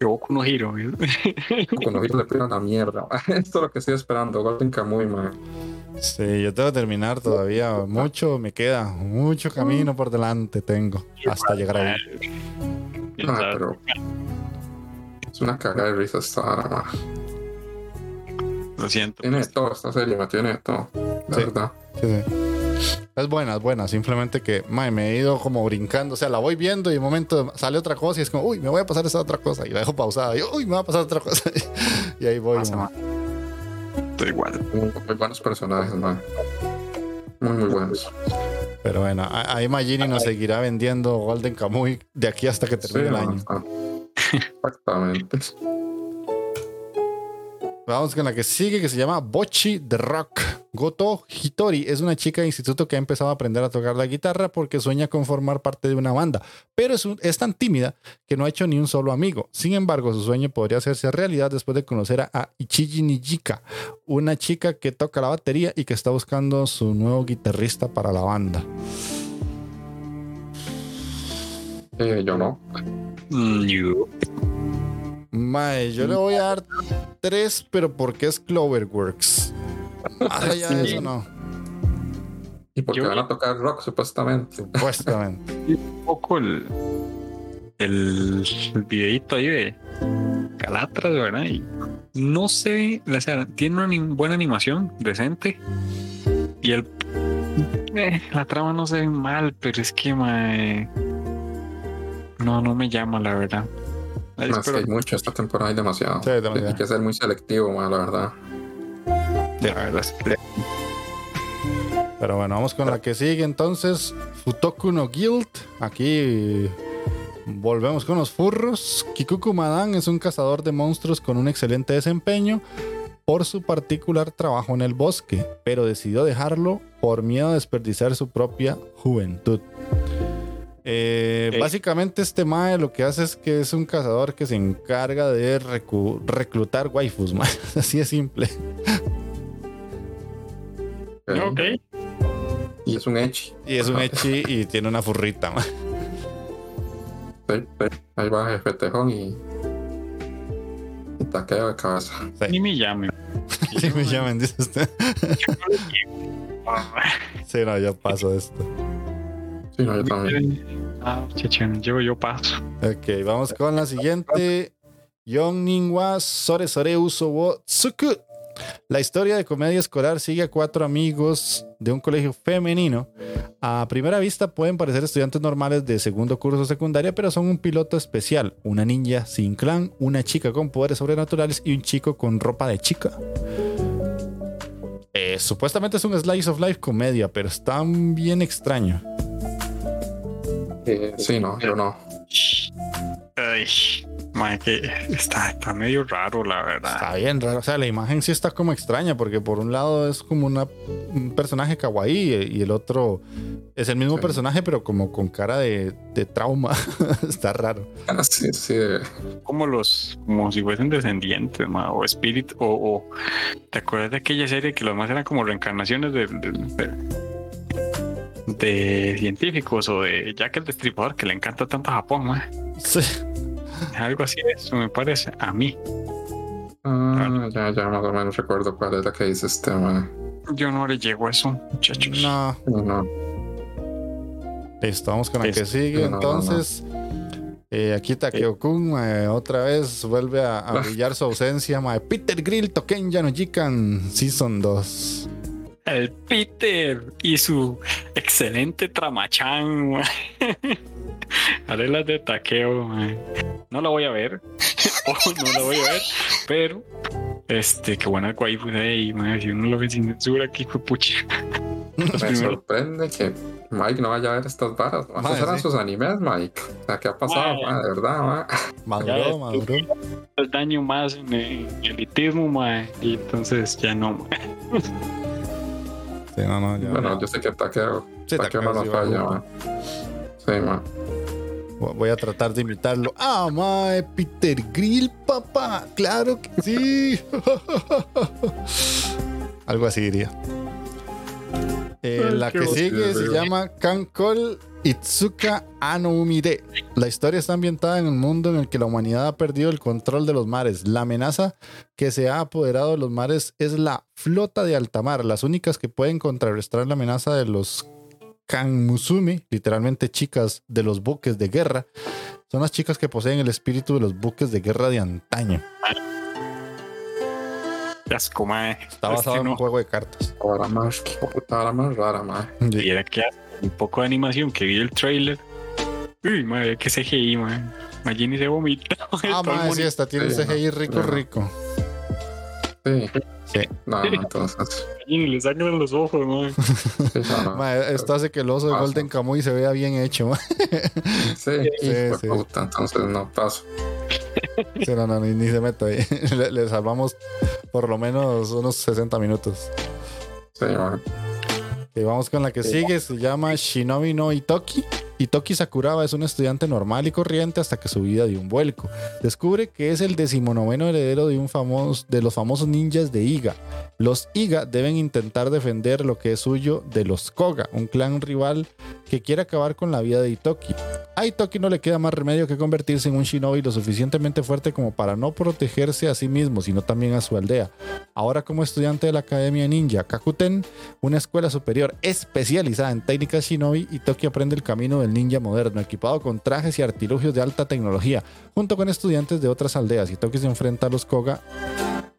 Speaker 3: Yo con unos giros.
Speaker 2: Cuando vi le pido la mierda. ma. Esto es lo que estoy esperando, Golden Kamuy, ma.
Speaker 1: Sí, yo tengo que terminar todavía. Mucho me queda, mucho camino por delante tengo hasta llegar ahí.
Speaker 2: Ah, pero. Es una cagada de risa esta.
Speaker 3: Lo siento.
Speaker 2: Tiene de todo esta serie, tiene de todo. La
Speaker 1: Sí.
Speaker 2: verdad.
Speaker 1: Sí, sí. Es buena, es buena. Simplemente que mae, me he ido como brincando. O sea, la voy viendo y de momento sale otra cosa y es como, uy, me voy a pasar esa otra cosa. Y la dejo pausada. Y yo, uy, me va a pasar otra cosa. y ahí voy.
Speaker 3: Pasa, man. Estoy igual.
Speaker 2: Muy, muy buenos personajes, ma. Muy, muy buenos.
Speaker 1: Pero bueno, ahí Magini nos seguirá vendiendo Golden Kamuy de aquí hasta que termine el año.
Speaker 2: ah. Exactamente.
Speaker 1: Vamos con la que sigue, que se llama Bochi the Rock. Goto Hitori es una chica de instituto que ha empezado a aprender a tocar la guitarra porque sueña con formar parte de una banda, pero es, un- es tan tímida que no ha hecho ni un solo amigo. Sin embargo, su sueño podría hacerse realidad después de conocer a, Ichiji Nijika, una chica que toca la batería y que está buscando su nuevo guitarrista para la banda.
Speaker 2: Eh, yo no.
Speaker 3: Mm,
Speaker 1: Mae, yo le voy a dar tres, pero porque es Cloverworks. Más allá de eso, no.
Speaker 2: Y porque
Speaker 3: Yo-
Speaker 2: van a tocar rock, supuestamente.
Speaker 1: Supuestamente.
Speaker 3: un poco el, el, el videito ahí de Calatras, ¿verdad? Y no ve, o sea, tiene una anim- buena animación, decente. Y el eh, la trama no se ve mal, pero es que mae, no, no me llama la verdad.
Speaker 2: Más que hay mucho esta temporada, hay demasiado.
Speaker 1: Sí, demasiado.
Speaker 2: Hay que ser muy selectivo, la verdad.
Speaker 3: la verdad
Speaker 1: Pero bueno, vamos con la que sigue entonces. Futoku no Guild. Aquí volvemos con los furros. Kikuku Madan es un cazador de monstruos con un excelente desempeño por su particular trabajo en el bosque, pero decidió dejarlo por miedo a desperdiciar su propia juventud. Eh. Básicamente este mae lo que hace es que es un cazador que se encarga de reclutar waifus, mae. así de simple.
Speaker 2: Ok. Y es un Echi.
Speaker 1: Y es un echi y tiene una furrita, mae.
Speaker 2: Sí, sí. Ahí va Jefe Tejón y. Y taqueo de cabeza.
Speaker 1: Sí.
Speaker 3: Ni me llame.
Speaker 1: Sí me llaman, dice usted. Sí, no, yo paso esto.
Speaker 2: Sí, no, yo también.
Speaker 3: Ah, yo, yo paso.
Speaker 1: Ok, vamos con la siguiente. Yon Ninwa Sore Sore Uso wo Tsuku. La historia de comedia escolar sigue a cuatro amigos de un colegio femenino. A primera vista pueden parecer estudiantes normales de segundo curso secundaria, pero son un piloto especial, una ninja sin clan, una chica con poderes sobrenaturales y un chico con ropa de chica. Eh, supuestamente es un slice of life comedia, pero está bien extraño.
Speaker 2: Eh, sí, no, yo no.
Speaker 3: Ay, que está, está medio raro, la verdad.
Speaker 1: Está bien raro. O sea, la imagen sí está como extraña porque por un lado es como una, un personaje kawaii y el otro es el mismo
Speaker 2: Sí.
Speaker 1: personaje pero como con cara de, de trauma. está raro.
Speaker 2: Sí, sí. eh,
Speaker 3: como los, como si fuesen descendientes, ma, o espíritu, o, o- ¿te acuerdas de aquella serie que los más eran como reencarnaciones de, de, de- de científicos o de Jack el Destripador que le encanta tanto a Japón, ma?
Speaker 1: Sí.
Speaker 3: Algo así de eso me parece a mí.
Speaker 2: Ah, ya, ya más o menos recuerdo cuál es la que dice este, man.
Speaker 3: Yo no le llego a eso, muchachos.
Speaker 1: No.
Speaker 2: No, no.
Speaker 1: Listo, vamos con la que sigue.
Speaker 2: no, no, no.
Speaker 1: Entonces, eh, aquí Takeo-kun eh, otra vez vuelve a, a brillar su ausencia. mae. Peter Grill Token Yanojikan Season 2.
Speaker 3: El Peter y su excelente tramachán. ma. Haré las de taqueo. ma. No la voy a ver. o no la voy a ver. Pero, este, qué buena waifu de ahí. ma. Si uno lo ve sin censura, aquí fue pucha.
Speaker 2: Me sorprende que Mike no vaya a ver estas varas.
Speaker 1: Mae,
Speaker 2: Estos eran
Speaker 1: sí.
Speaker 2: sus animes, Mike. O sea, ¿qué ha pasado,
Speaker 3: Mae.
Speaker 2: ma? De verdad, ma.
Speaker 1: Maduró,
Speaker 3: el daño más en el elitismo, ma, y entonces ya no. ma.
Speaker 1: Sí, no, no, ya.
Speaker 2: Bueno, yo sé que Takeo,
Speaker 1: Sí,
Speaker 2: Takeo
Speaker 1: Takeo
Speaker 2: no nos falla. Sí, ma.
Speaker 1: Voy a tratar de imitarlo. Ah, mae, Peter Grill, papá. Claro que sí. Algo así diría. Eh,
Speaker 3: Ay,
Speaker 1: la que sigue se llama Kankol Itsuka Anoumide. La historia está ambientada en un mundo en el que la humanidad ha perdido el control de los mares. La amenaza que se ha apoderado de los mares es la flota de alta mar. Las únicas que pueden contrarrestar la amenaza de los Kanmusumi, literalmente chicas de los buques de guerra, son las chicas que poseen el espíritu de los buques de guerra de antaño.
Speaker 3: Asco, ma.
Speaker 1: Está
Speaker 3: Es
Speaker 1: basado en un
Speaker 3: no.
Speaker 1: juego de cartas.
Speaker 2: Ahora más, qué putada más rara, ma.
Speaker 3: Y era que un poco de animación que vi el trailer. Uy, madre, que CGI, man. Magini se vomita.
Speaker 1: Ah, mae, sí, esta tiene un
Speaker 2: Sí,
Speaker 1: CGI rico,
Speaker 2: no.
Speaker 1: rico.
Speaker 2: Sí.
Speaker 1: Sí.
Speaker 2: No, no, entonces.
Speaker 3: Magini le sacan los ojos,
Speaker 2: no, no.
Speaker 1: Mae, esto hace que el oso de. Golden Kamuy se vea bien hecho. mae.
Speaker 2: Sí,
Speaker 1: Sí, sí.
Speaker 2: puta, entonces no paso.
Speaker 1: Sí, no, no, ni, ni se meta ahí. Le, le salvamos por lo menos unos 60 minutos.
Speaker 2: Sí.
Speaker 1: Y vamos con la que sigue, se llama Shinobi no Itoki. Itoki Sakuraba es un estudiante normal y corriente hasta que su vida dio un vuelco. Descubre que es el decimonoveno heredero de, un famoso, de los famosos ninjas de Iga. Los Iga deben intentar defender lo que es suyo de los Koga, un clan rival que quiere acabar con la vida de Itoki. A Itoki no le queda más remedio que convertirse en un shinobi lo suficientemente fuerte como para no protegerse a sí mismo, sino también a su aldea. Ahora como estudiante de la Academia Ninja Kakuten, una escuela superior especializada en técnicas shinobi, Itoki aprende el camino del ninja moderno, equipado con trajes y artilugios de alta tecnología, junto con estudiantes de otras aldeas. Itoki se enfrenta a los Koga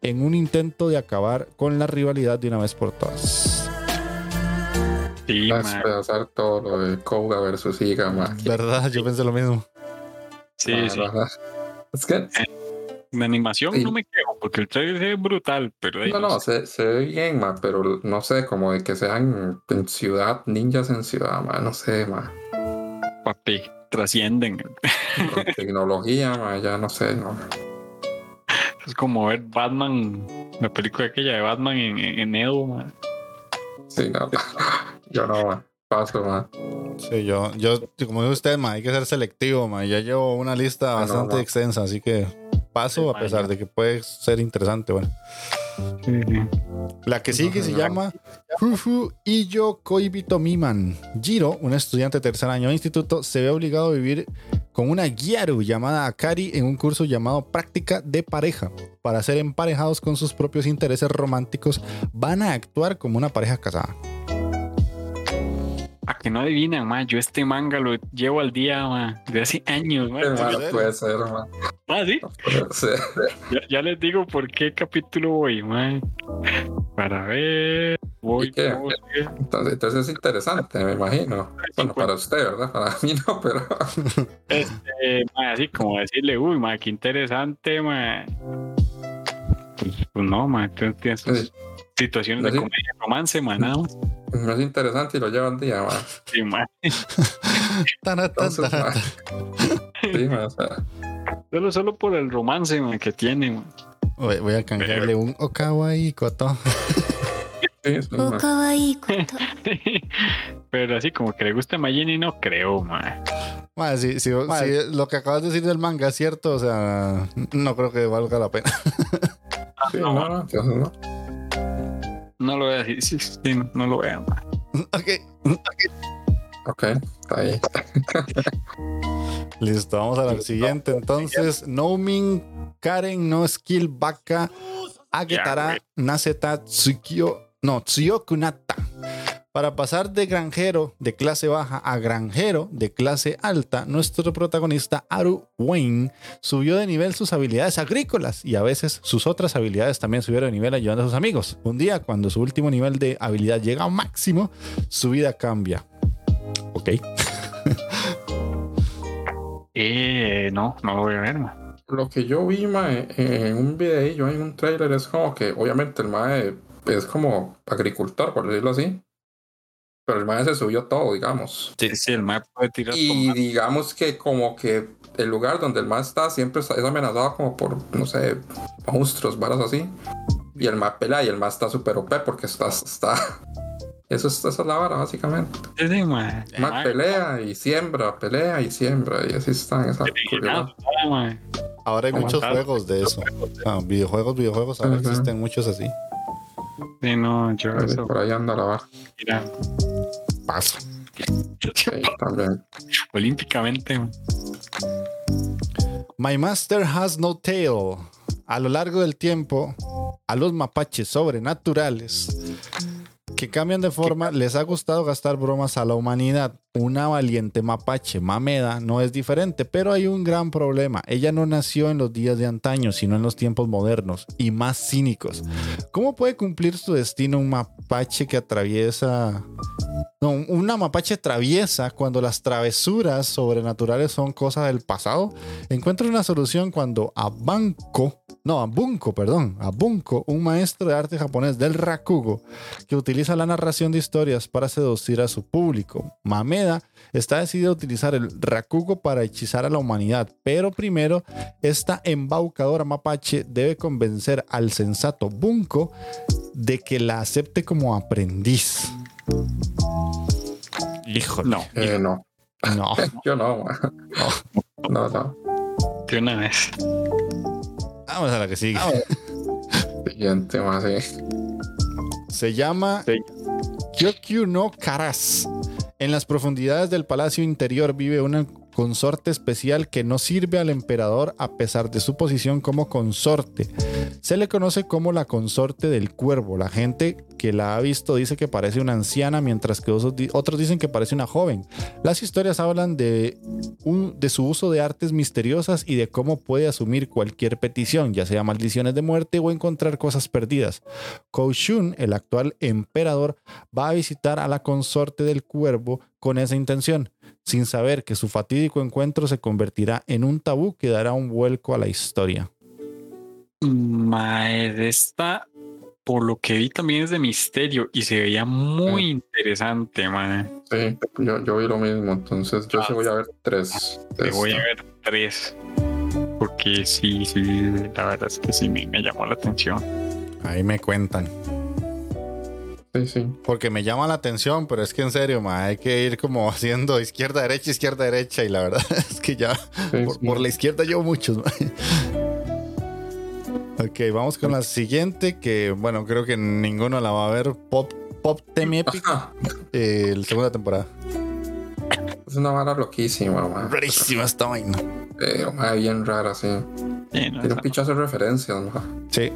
Speaker 1: en un intento de acabar con la rivalidad de una vez por todas.
Speaker 3: Sí,
Speaker 2: a despedazar todo lo de Koga versus Iga, man.
Speaker 1: ¿Verdad? Yo pensé lo mismo.
Speaker 3: Sí,
Speaker 2: Ah,
Speaker 3: sí.
Speaker 2: ¿verdad? Es que,
Speaker 3: De animación
Speaker 2: Sí.
Speaker 3: no me quejo, porque el trailer es brutal, pero ahí
Speaker 2: no, no, se, se ve bien, man, pero no sé, como de que sean en ciudad, ninjas en ciudad, man, no sé, man.
Speaker 3: Papi, trascienden.
Speaker 2: Con tecnología, man, ya no sé, no.
Speaker 3: Es como ver Batman, la película aquella de Batman en, en, en Edo, man.
Speaker 2: Sí, no. Yo no, man. Paso, man.
Speaker 1: Sí, yo, yo, como dice usted, ma, hay que ser selectivo, ma. Ya llevo una lista
Speaker 2: Ah, no,
Speaker 1: bastante extensa, así que paso
Speaker 3: Sí,
Speaker 1: a pesar de que puede ser interesante. Bueno,
Speaker 3: Sí,
Speaker 1: la que sigue se llama Fufu Iyo Koibito Miman. Jiro, un estudiante de tercer año de instituto, se ve obligado a vivir con una Gyaru llamada Akari en un curso llamado Práctica de Pareja. Para ser emparejados con sus propios intereses románticos, van a actuar como una pareja casada.
Speaker 3: A que no adivinan, man. Yo este manga lo llevo al día, man. De hace años,
Speaker 2: mal
Speaker 1: serio?
Speaker 2: puede ser, man.
Speaker 3: Ah, sí.
Speaker 2: Puede ser.
Speaker 3: Ya, ya les digo por qué capítulo voy, man. Para ver. Voy.
Speaker 2: Entonces, entonces es interesante, me imagino. Bueno, para usted, ¿verdad? Para mí no, pero
Speaker 3: Este, así como decirle, uy, man, qué interesante, man. Pues, pues no, man. Entonces tiene sus
Speaker 2: Sí
Speaker 3: situaciones de comedia romance, man, más.
Speaker 2: No es interesante y lo llevan día, man.
Speaker 3: Sí, man.
Speaker 2: Entonces, man. Sí, o sea.
Speaker 3: Solo, solo por el romance, man, que tiene, man.
Speaker 1: Voy, a cambiarle Pero... un Okawaii Koto.
Speaker 3: Pero así como que le gusta Mayini, no creo, man.
Speaker 1: man, si, si, lo que acabas de decir del manga es cierto, o sea, no creo que valga la pena.
Speaker 2: Ah, no, no, no.
Speaker 3: No lo voy a decir, sí, sí, no, no lo veo, man.
Speaker 1: ok,
Speaker 2: Ok, está ahí.
Speaker 1: listo, vamos a la siguiente. Entonces, Noumin Karen no Skill Baka Agetara. Naseta Tsukyo, no, Tsuyokunata. Para pasar de granjero de clase baja a granjero de clase alta, nuestro protagonista Aru Wayne subió de nivel sus habilidades agrícolas y a veces sus otras habilidades también subieron de nivel ayudando a sus amigos. Un día, cuando su último nivel de habilidad llega a máximo, su vida cambia. Ok.
Speaker 3: Eh, no, no lo voy a ver, man.
Speaker 2: Lo que yo vi, mae, en un videillo, en un trailer, es como que obviamente el mae es como agricultor, por decirlo así. Pero el mae se subió todo, digamos.
Speaker 3: Sí, sí, el mapa puede tirar
Speaker 2: Y digamos que como que el lugar donde el mae está siempre es amenazado como por, no sé, monstruos, varas así. Y el mae pelea y el mae está súper OP porque está... está... Eso es, esa es la vara, básicamente.
Speaker 3: Sí, sí, man.
Speaker 2: El mae pelea y siembra, pelea y siembra. Y así está en esa.
Speaker 3: Ah, man.
Speaker 1: Ahora hay muchos
Speaker 3: tal.
Speaker 1: juegos de eso. Ah, videojuegos, videojuegos, ahora
Speaker 2: Ajá.
Speaker 1: existen muchos así.
Speaker 3: Sí, no, yo eso,
Speaker 2: Por ahí anda la vara.
Speaker 3: mira,
Speaker 2: Sí, también.
Speaker 3: olímpicamente.
Speaker 1: My Master Has No Tail. A lo largo del tiempo, a los mapaches sobrenaturales que cambian de forma les ha gustado gastar bromas a la humanidad. Una valiente mapache, Mameda, no es diferente, pero hay un gran problema. Ella no nació en los días de antaño, sino en los tiempos modernos y más cínicos. ¿Cómo puede cumplir su destino un mapache que atraviesa no, una mapache traviesa cuando las travesuras sobrenaturales son cosas del pasado. Encuentra una solución cuando a Banco, no, a Bunko, perdón, a Bunko, un maestro de arte japonés del Rakugo, que utiliza la narración de historias para seducir a su público. Mameda está decidida a utilizar el Rakugo para hechizar a la humanidad, pero primero esta embaucadora mapache debe convencer al sensato Bunko de que la acepte como aprendiz. Híjole.
Speaker 3: No,
Speaker 2: Eh, no,
Speaker 1: No.
Speaker 2: yo no. No, no.
Speaker 3: de una vez.
Speaker 1: Vamos a la que sigue.
Speaker 2: Siguiente, más sí.
Speaker 1: Se llama
Speaker 3: Sí.
Speaker 1: Kyokyu no Karas. En las profundidades del palacio interior vive una consorte especial que no sirve al emperador a pesar de su posición como consorte. Se le conoce como la consorte del cuervo. La gente que la ha visto dice que parece una anciana, mientras que otros di- otros dicen que parece una joven. Las historias hablan de su uso de artes misteriosas y de cómo puede asumir cualquier petición, ya sea maldiciones de muerte o encontrar cosas perdidas. Koushun, el actual emperador, va a visitar a la consorte del cuervo con esa intención, sin saber que su fatídico encuentro se convertirá en un tabú que dará un vuelco a la historia.
Speaker 3: Mae, esta, por lo que vi también es de misterio y se veía muy interesante, mae.
Speaker 2: Sí, yo, yo vi lo mismo, entonces yo sí voy a ver tres. de
Speaker 3: Te voy a ver tres. Porque sí, sí, la verdad es que sí me, me llamó la atención.
Speaker 1: Ahí me cuentan.
Speaker 2: Sí, sí.
Speaker 1: Porque me llama la atención, pero es que en serio, ma, hay que ir como haciendo izquierda, derecha, izquierda, derecha. Y la verdad es que ya
Speaker 2: sí,
Speaker 1: por,
Speaker 2: sí.
Speaker 1: por la izquierda llevo muchos. ma. Ok, vamos con la siguiente, que bueno, creo que ninguno la va a ver. Pop, Pop Team Epic, eh, la segunda temporada.
Speaker 2: Es una vara loquísima, man.
Speaker 1: Rarísima esta vaina.
Speaker 2: Eh, ma, bien rara, sí.
Speaker 3: Sí, no,
Speaker 2: Tiene un pichazo de referencias, man.
Speaker 1: Sí.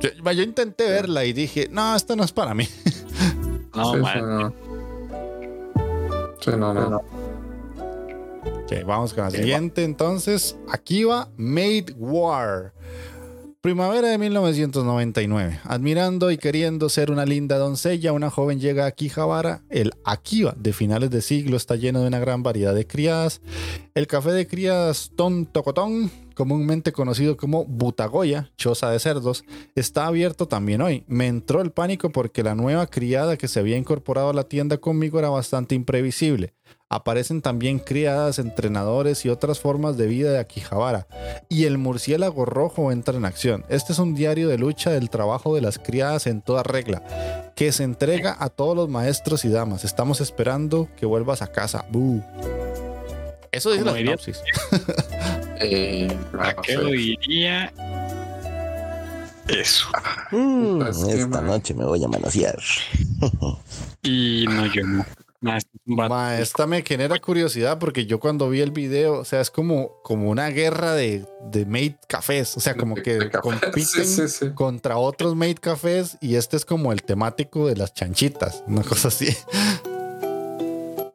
Speaker 1: Yo, intenté verla y dije, no, esto no es para mí.
Speaker 3: no,
Speaker 2: sí, sí, no. Sí, no, no.
Speaker 1: Ok, vamos con la siguiente entonces. Aquí va Made War. Primavera de 1999. Admirando y queriendo ser una linda doncella, una joven llega a Akihabara. El Akiba de finales de siglo está lleno de una gran variedad de criadas. El café de criadas Ton Tocotón, comúnmente conocido como Butagoya, choza de cerdos, está abierto también hoy. Me entró el pánico porque la nueva criada que se había incorporado a la tienda conmigo era bastante imprevisible. Aparecen también criadas, entrenadores y otras formas de vida de Akihabara. Y el murciélago rojo entra en acción. Este es un diario de lucha del trabajo de las criadas en toda regla, que se entrega a todos los maestros y damas. Estamos esperando que vuelvas a casa. ¡Bú! Eso dice la sinopsis.
Speaker 2: Eh,
Speaker 3: ¿a qué lo diría? Eso.
Speaker 4: Mm,
Speaker 2: Es que,
Speaker 4: esta noche me voy a manosear.
Speaker 3: Y no, yo no.
Speaker 1: Ma, esta me genera curiosidad porque yo cuando vi el video, o sea, es como, como una guerra de, de made cafés. O sea, como que compiten
Speaker 2: Sí, sí, sí.
Speaker 1: contra otros made cafés y este es como el temático de las chanchitas, una cosa así.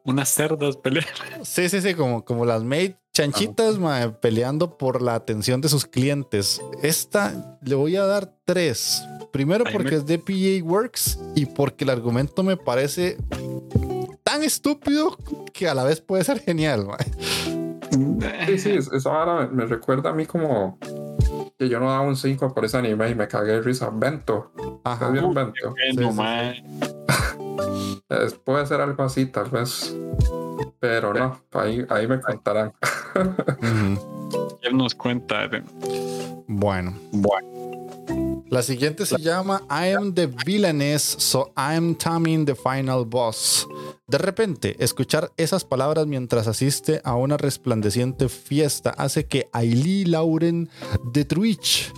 Speaker 3: Unas cerdas pelear.
Speaker 1: Sí, sí, sí, como, como las made chanchitas ma, peleando por la atención de sus clientes. Esta le voy a dar tres. Primero
Speaker 3: Ahí
Speaker 1: porque
Speaker 3: me-
Speaker 1: es de PA Works y porque el argumento me parece tan estúpido que a la vez puede ser genial. ma.
Speaker 2: Sí, sí, es- esa vara me, recuerda a mí como que yo no daba un 5 por ese anime y me cagué de risa. Vento.
Speaker 1: Ajá.
Speaker 2: ¿Estás viendo Vento?
Speaker 3: Bueno,
Speaker 1: sí, sí.
Speaker 2: Es- puede ser algo así, tal vez. Pero no, ahí, ahí me contarán.
Speaker 3: Él nos cuenta. de-
Speaker 1: Bueno.
Speaker 3: Bueno,
Speaker 1: La siguiente se llama I am the villainess, so I am taming the final boss. De repente, escuchar esas palabras mientras asiste a una resplandeciente fiesta hace que Ailey Lauren de Twitch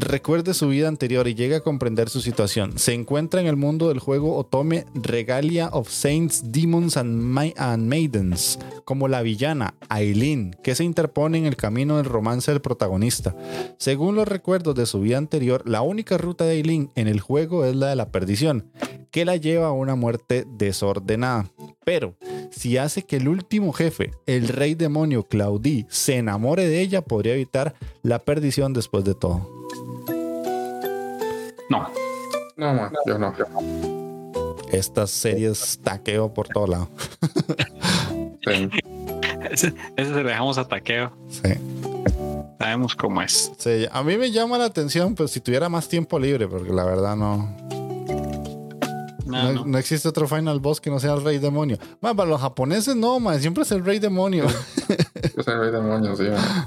Speaker 1: recuerde su vida anterior y llegue a comprender su situación. Se encuentra en el mundo del juego Otome Regalia of Saints, Demons and, and Maidens, como la villana Aileen, que se interpone en el camino del romance del protagonista. Según los recuerdos de su vida anterior, la única ruta de Aileen en el juego es la de la perdición, que la lleva a una muerte desordenada. Pero si hace que el último jefe, el rey demonio Claudí, se enamore de ella, podría evitar la perdición después de todo.
Speaker 3: No.
Speaker 2: No, man, yo no.
Speaker 1: Estas series taqueo por todo lado.
Speaker 2: Sí.
Speaker 3: Ese, ese se lo dejamos a taqueo.
Speaker 1: Sí.
Speaker 3: Sabemos cómo es.
Speaker 1: Sí, a mí me llama la atención, pues si tuviera más tiempo libre, porque la verdad no.
Speaker 3: No,
Speaker 1: No,
Speaker 3: no.
Speaker 1: no existe otro final boss que no sea el rey demonio. Ma, para los japoneses no, ma, siempre es el rey demonio.
Speaker 2: Yo soy rey demonio, sí, man.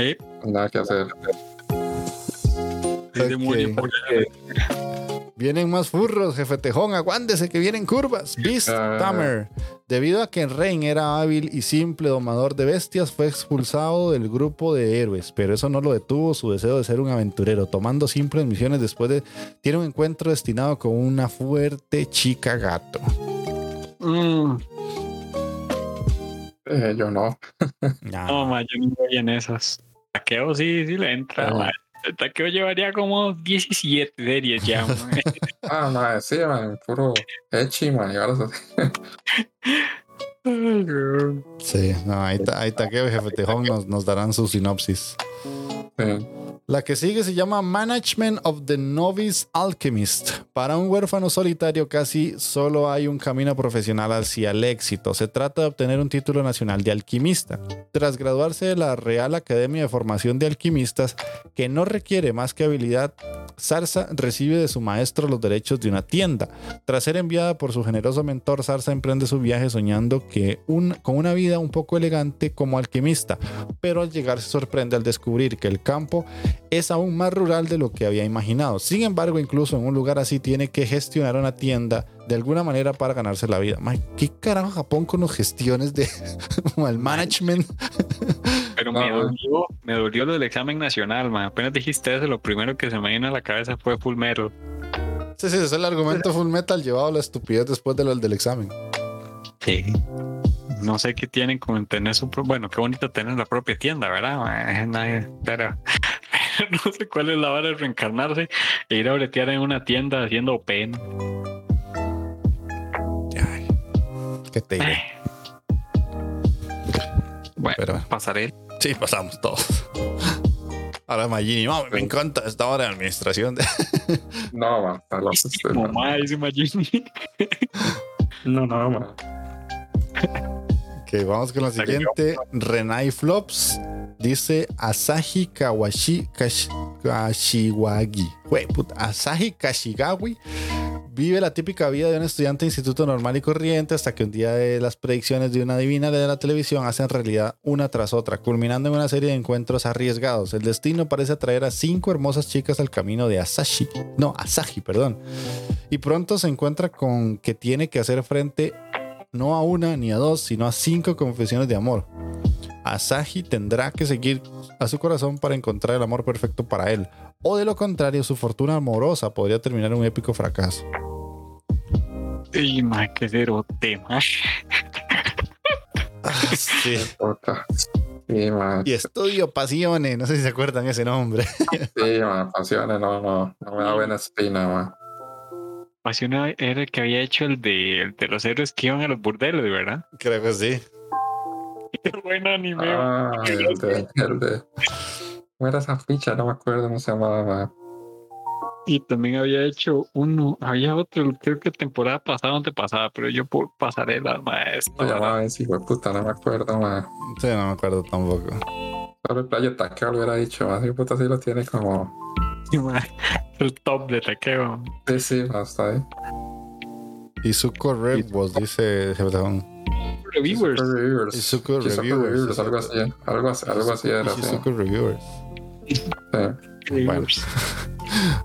Speaker 3: Eh,
Speaker 2: Nada que hacer.
Speaker 3: Demonio, porque-
Speaker 1: Vienen más furros, jefe Tejón, aguántese que vienen curvas. Beast
Speaker 2: Ah.
Speaker 1: Tamer. Debido a que Rain era hábil y simple domador de bestias, fue expulsado del grupo de héroes, pero eso no lo detuvo su deseo de ser un aventurero, tomando simples misiones después de tiene un encuentro destinado con una fuerte chica gato.
Speaker 3: Mm,
Speaker 2: Eh, yo no.
Speaker 1: Ah,
Speaker 3: no, ma, yo no voy en esas. Taqueo sí, sí le entra,
Speaker 2: Ah.
Speaker 3: Ma. El taqueo llevaría como 17 series ya, ma.
Speaker 2: Ah, madre, sí, man. Puro echi, man. Y ahora sí.
Speaker 1: No, ahí está, ahí está que jefe Tejón nos, nos darán su sinopsis. La que sigue se llama Management of the Novice Alchemist. Para un huérfano solitario casi solo hay un camino profesional hacia el éxito. Se trata de obtener un título nacional de alquimista. Tras graduarse de la Real Academia de Formación de Alquimistas, que no requiere más que habilidad, Sarsa recibe de su maestro los derechos de una tienda. Tras ser enviada por su generoso mentor, Sarsa emprende su viaje soñando que un, con una vida un poco elegante como alquimista, pero al llegar se sorprende al descubrir que el campo es aún más rural de lo que había imaginado. Sin embargo, incluso en un lugar así tiene que gestionar una tienda de alguna manera para ganarse la vida. Mae, ¿Qué carajo Japón con las gestiones de como el management?
Speaker 3: Pero
Speaker 2: No,
Speaker 3: me dolió, me dolió lo del examen nacional, ma. Apenas dijiste eso, lo primero que se me vino a la cabeza fue Full Metal.
Speaker 1: Sí, sí, es el argumento Full Metal llevado a la estupidez después de lo del examen.
Speaker 3: Sí. No sé qué tienen con tener su bueno, qué bonito tener la propia tienda, ¿verdad? ma? Nadie- Pero no sé cuál es la hora de reencarnarse e ir a bretear en una tienda haciendo pena.
Speaker 1: Ay, ¿Qué te diré?
Speaker 3: Bueno,
Speaker 1: Pero
Speaker 3: pasaré.
Speaker 1: sí, pasamos todos. Ahora Magini, "Mami, me encanta esta hora de administración.
Speaker 2: No, man. Está loco, usted, man.
Speaker 3: Mamá, dice Magini.
Speaker 2: No, no, man.
Speaker 1: Vamos con la siguiente. Renai Flops dice Asahi Kawashi Kash- Kashiwagi. Puta, Asahi Kashigawi vive la típica vida de un estudiante de instituto normal y corriente hasta que un día de las predicciones de una divina de la televisión hacen realidad una tras otra, culminando en una serie de encuentros arriesgados. El destino parece atraer a cinco hermosas chicas al camino de Asashi. No, Asahi, perdón. Y pronto se encuentra con que tiene que hacer frente no a una ni a dos, sino a cinco confesiones de amor. Asahi tendrá que seguir a su corazón para encontrar el amor perfecto para él. O de lo contrario, su fortuna amorosa podría terminar en un épico fracaso.
Speaker 3: Y ma, qué cerote, ma.
Speaker 1: sí.
Speaker 2: Puta. Sí.
Speaker 1: Y Estudio Pasiones, no sé si se acuerdan ese nombre.
Speaker 2: Sí, man. Pasiones, no, no. No me da buena espina, man.
Speaker 3: Era el que había hecho el de, el de los héroes que iban a los burdeles, ¿verdad?
Speaker 1: Creo que sí.
Speaker 3: Qué buen anime.
Speaker 2: Ah, el de, el de. ¿Cómo era esa ficha? No me acuerdo cómo se llamaba.
Speaker 3: Y también había hecho uno, había otro, creo que temporada pasada o antepasada, pero yo por pasarela,
Speaker 2: Se
Speaker 3: maestro.
Speaker 2: llamaba ese hijo de puta, no me acuerdo, man.
Speaker 1: Sí, no me acuerdo tampoco.
Speaker 2: Solo el playo taqueo lo hubiera dicho, de puta sí lo tiene como.
Speaker 3: El top de taqueo.
Speaker 2: Sí, sí, está ahí.
Speaker 1: Izuko Red was, dice.
Speaker 3: Reviewers.
Speaker 1: Izuku
Speaker 2: Izuku
Speaker 1: Reviewers.
Speaker 2: algo así, algo así, algo así era. sí.
Speaker 1: Izuku Reviewers.
Speaker 2: Sí.
Speaker 3: Reviewers.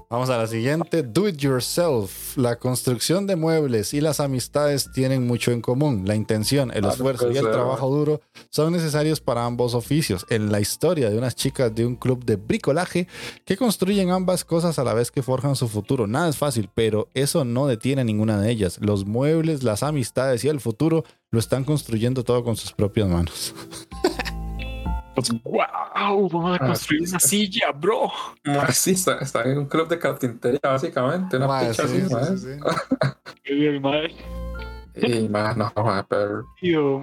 Speaker 1: Vamos a la siguiente. Do it yourself. La construcción de muebles y las amistades tienen mucho en común. La intención, el esfuerzo y el trabajo duro son necesarios para ambos oficios. En la historia de unas chicas de un club de bricolaje que construyen ambas cosas a la vez que forjan su futuro. Nada es fácil, pero eso no detiene a ninguna de ellas. Los muebles, las amistades y el futuro lo están construyendo todo con sus propias manos.
Speaker 3: Pues, wow, vamos a construir una silla, bro.
Speaker 2: Ma, Sí, está, está en un club de carpintería, básicamente. Una
Speaker 1: Mae,
Speaker 2: picha
Speaker 1: sí,
Speaker 2: así,
Speaker 1: sí, sí, sí.
Speaker 3: Y el mae,
Speaker 2: Y más, no, ma, pero.
Speaker 3: tío,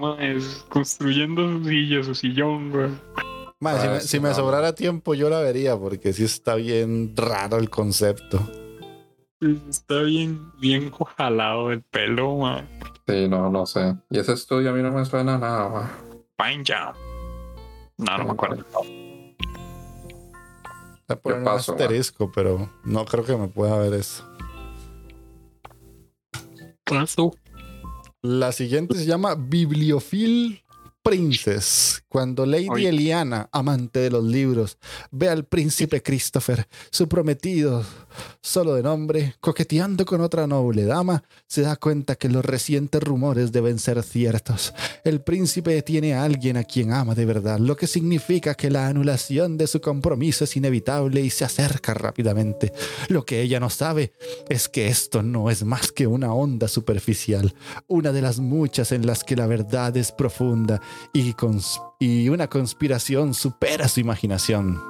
Speaker 3: construyendo su silla, su sillón, güey.
Speaker 1: Mae, si me, si sobrara tiempo yo la vería porque sí está bien raro el concepto.
Speaker 3: Está bien, bien jalado el pelo, mae.
Speaker 2: Sí, no, no sé. Y ese estudio a mí no me suena a nada, ma.
Speaker 3: Pine Jam. No, no me acuerdo.
Speaker 1: Voy a poner un
Speaker 2: paso,
Speaker 1: asterisco, pero no creo que me pueda ver eso.
Speaker 3: pasó?
Speaker 1: La siguiente se llama Bibliofil Princess. Cuando Lady. Eliana, amante de los libros, ve al príncipe Christopher, su prometido, solo de nombre, coqueteando con otra noble dama, se da cuenta que los recientes rumores deben ser ciertos. El príncipe tiene a alguien a quien ama de verdad, lo que significa que la anulación de su compromiso es inevitable y se acerca rápidamente. Lo que ella no sabe es que esto no es más que una onda superficial, una de las muchas en las que la verdad es profunda y, cons- y una conspiración supera su imaginación.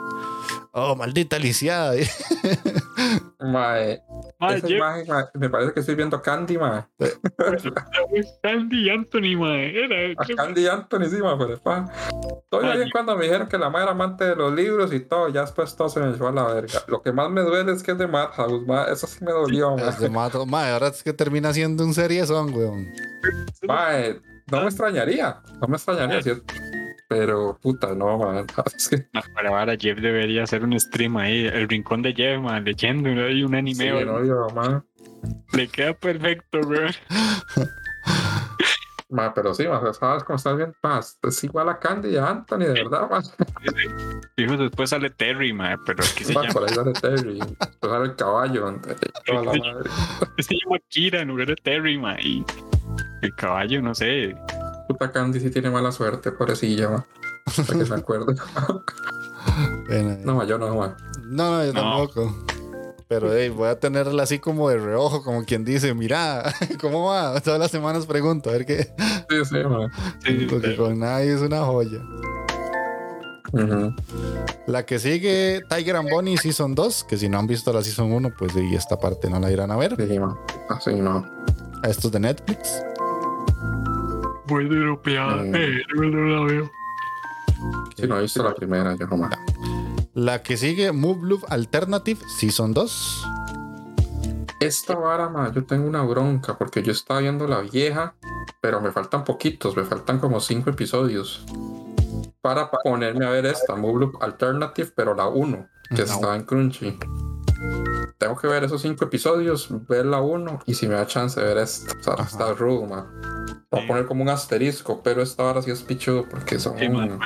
Speaker 1: Oh, maldita lisiada.
Speaker 2: Mae,
Speaker 3: Mae,
Speaker 2: esa imagen, mae, me parece que estoy viendo Candy, mae.
Speaker 3: Candy Anthony, mae. Era,
Speaker 2: A Candy Anthony, sí, mae, pa.
Speaker 3: Ay.
Speaker 2: bien cuando me dijeron que la madre era amante de los libros y todo, ya después todo se me echó a la verga. Lo que más me duele es que es de Madhouse, mae. Eso sí me dolió, mae.
Speaker 1: Es de mato. Mae, ahora es que termina siendo un serie son, weón.
Speaker 2: Mae, no me extrañaría, no me extrañaría, ¿cierto? Pero, puta, no, mae. Es que,
Speaker 3: Para ahora Jeff debería hacer un stream ahí, el rincón de Jeff, man, leyendo hay un anime,
Speaker 2: sí,
Speaker 3: man.
Speaker 2: no, yo, mae.
Speaker 3: le queda perfecto, weón.
Speaker 2: Mae, pero sí, mae, sabes cómo estás bien, mae, es igual a Candy y a Anthony, de verdad, mae.
Speaker 3: Fijo, después sale Terry, man, pero aquí se
Speaker 2: Mae,
Speaker 3: llama,
Speaker 2: por ahí sale Terry, después sale el caballo, toda la madre.
Speaker 3: se llama Kira en lugar de Terry, man, y el caballo, no sé,
Speaker 2: Puta Candy sí tiene mala suerte, pobrecilla, mae. Para que.
Speaker 1: Bueno,
Speaker 2: No, yo no, mae.
Speaker 1: no, no, yo
Speaker 3: No.
Speaker 1: tampoco. Pero hey, voy a tenerla así como de reojo, como quien dice, mira, ¿cómo va? Todas las semanas pregunto, a ver qué.
Speaker 2: Sí, sí, mae.
Speaker 3: sí,
Speaker 1: Porque con nadie es una joya.
Speaker 2: Ujú.
Speaker 1: La que sigue, Tiger and Bonnie Season 2, que si no han visto la Season 1, pues y esta parte no la irán a ver.
Speaker 2: Sí, mae. Así no.
Speaker 1: A estos de Netflix.
Speaker 3: Muy europeada,
Speaker 2: Mm.
Speaker 3: pero no la veo.
Speaker 2: Si no he visto la primera, yo no, mae.
Speaker 1: La que sigue, Move Loop Alternative Season 2.
Speaker 2: Esta vara, ma, yo tengo una bronca porque yo estaba viendo la vieja, pero me faltan poquitos, me faltan como cinco episodios para ponerme a ver esta Move Loop Alternative, pero la 1, que
Speaker 1: La
Speaker 2: está en Crunchy. Tengo que ver esos cinco episodios, ver la 1 y si me da chance de ver esta. O sea,
Speaker 1: Ajá.
Speaker 2: está rudo, ma. Voy a poner como un asterisco, pero esta vara sí es pichudo porque son,
Speaker 3: Sí, man.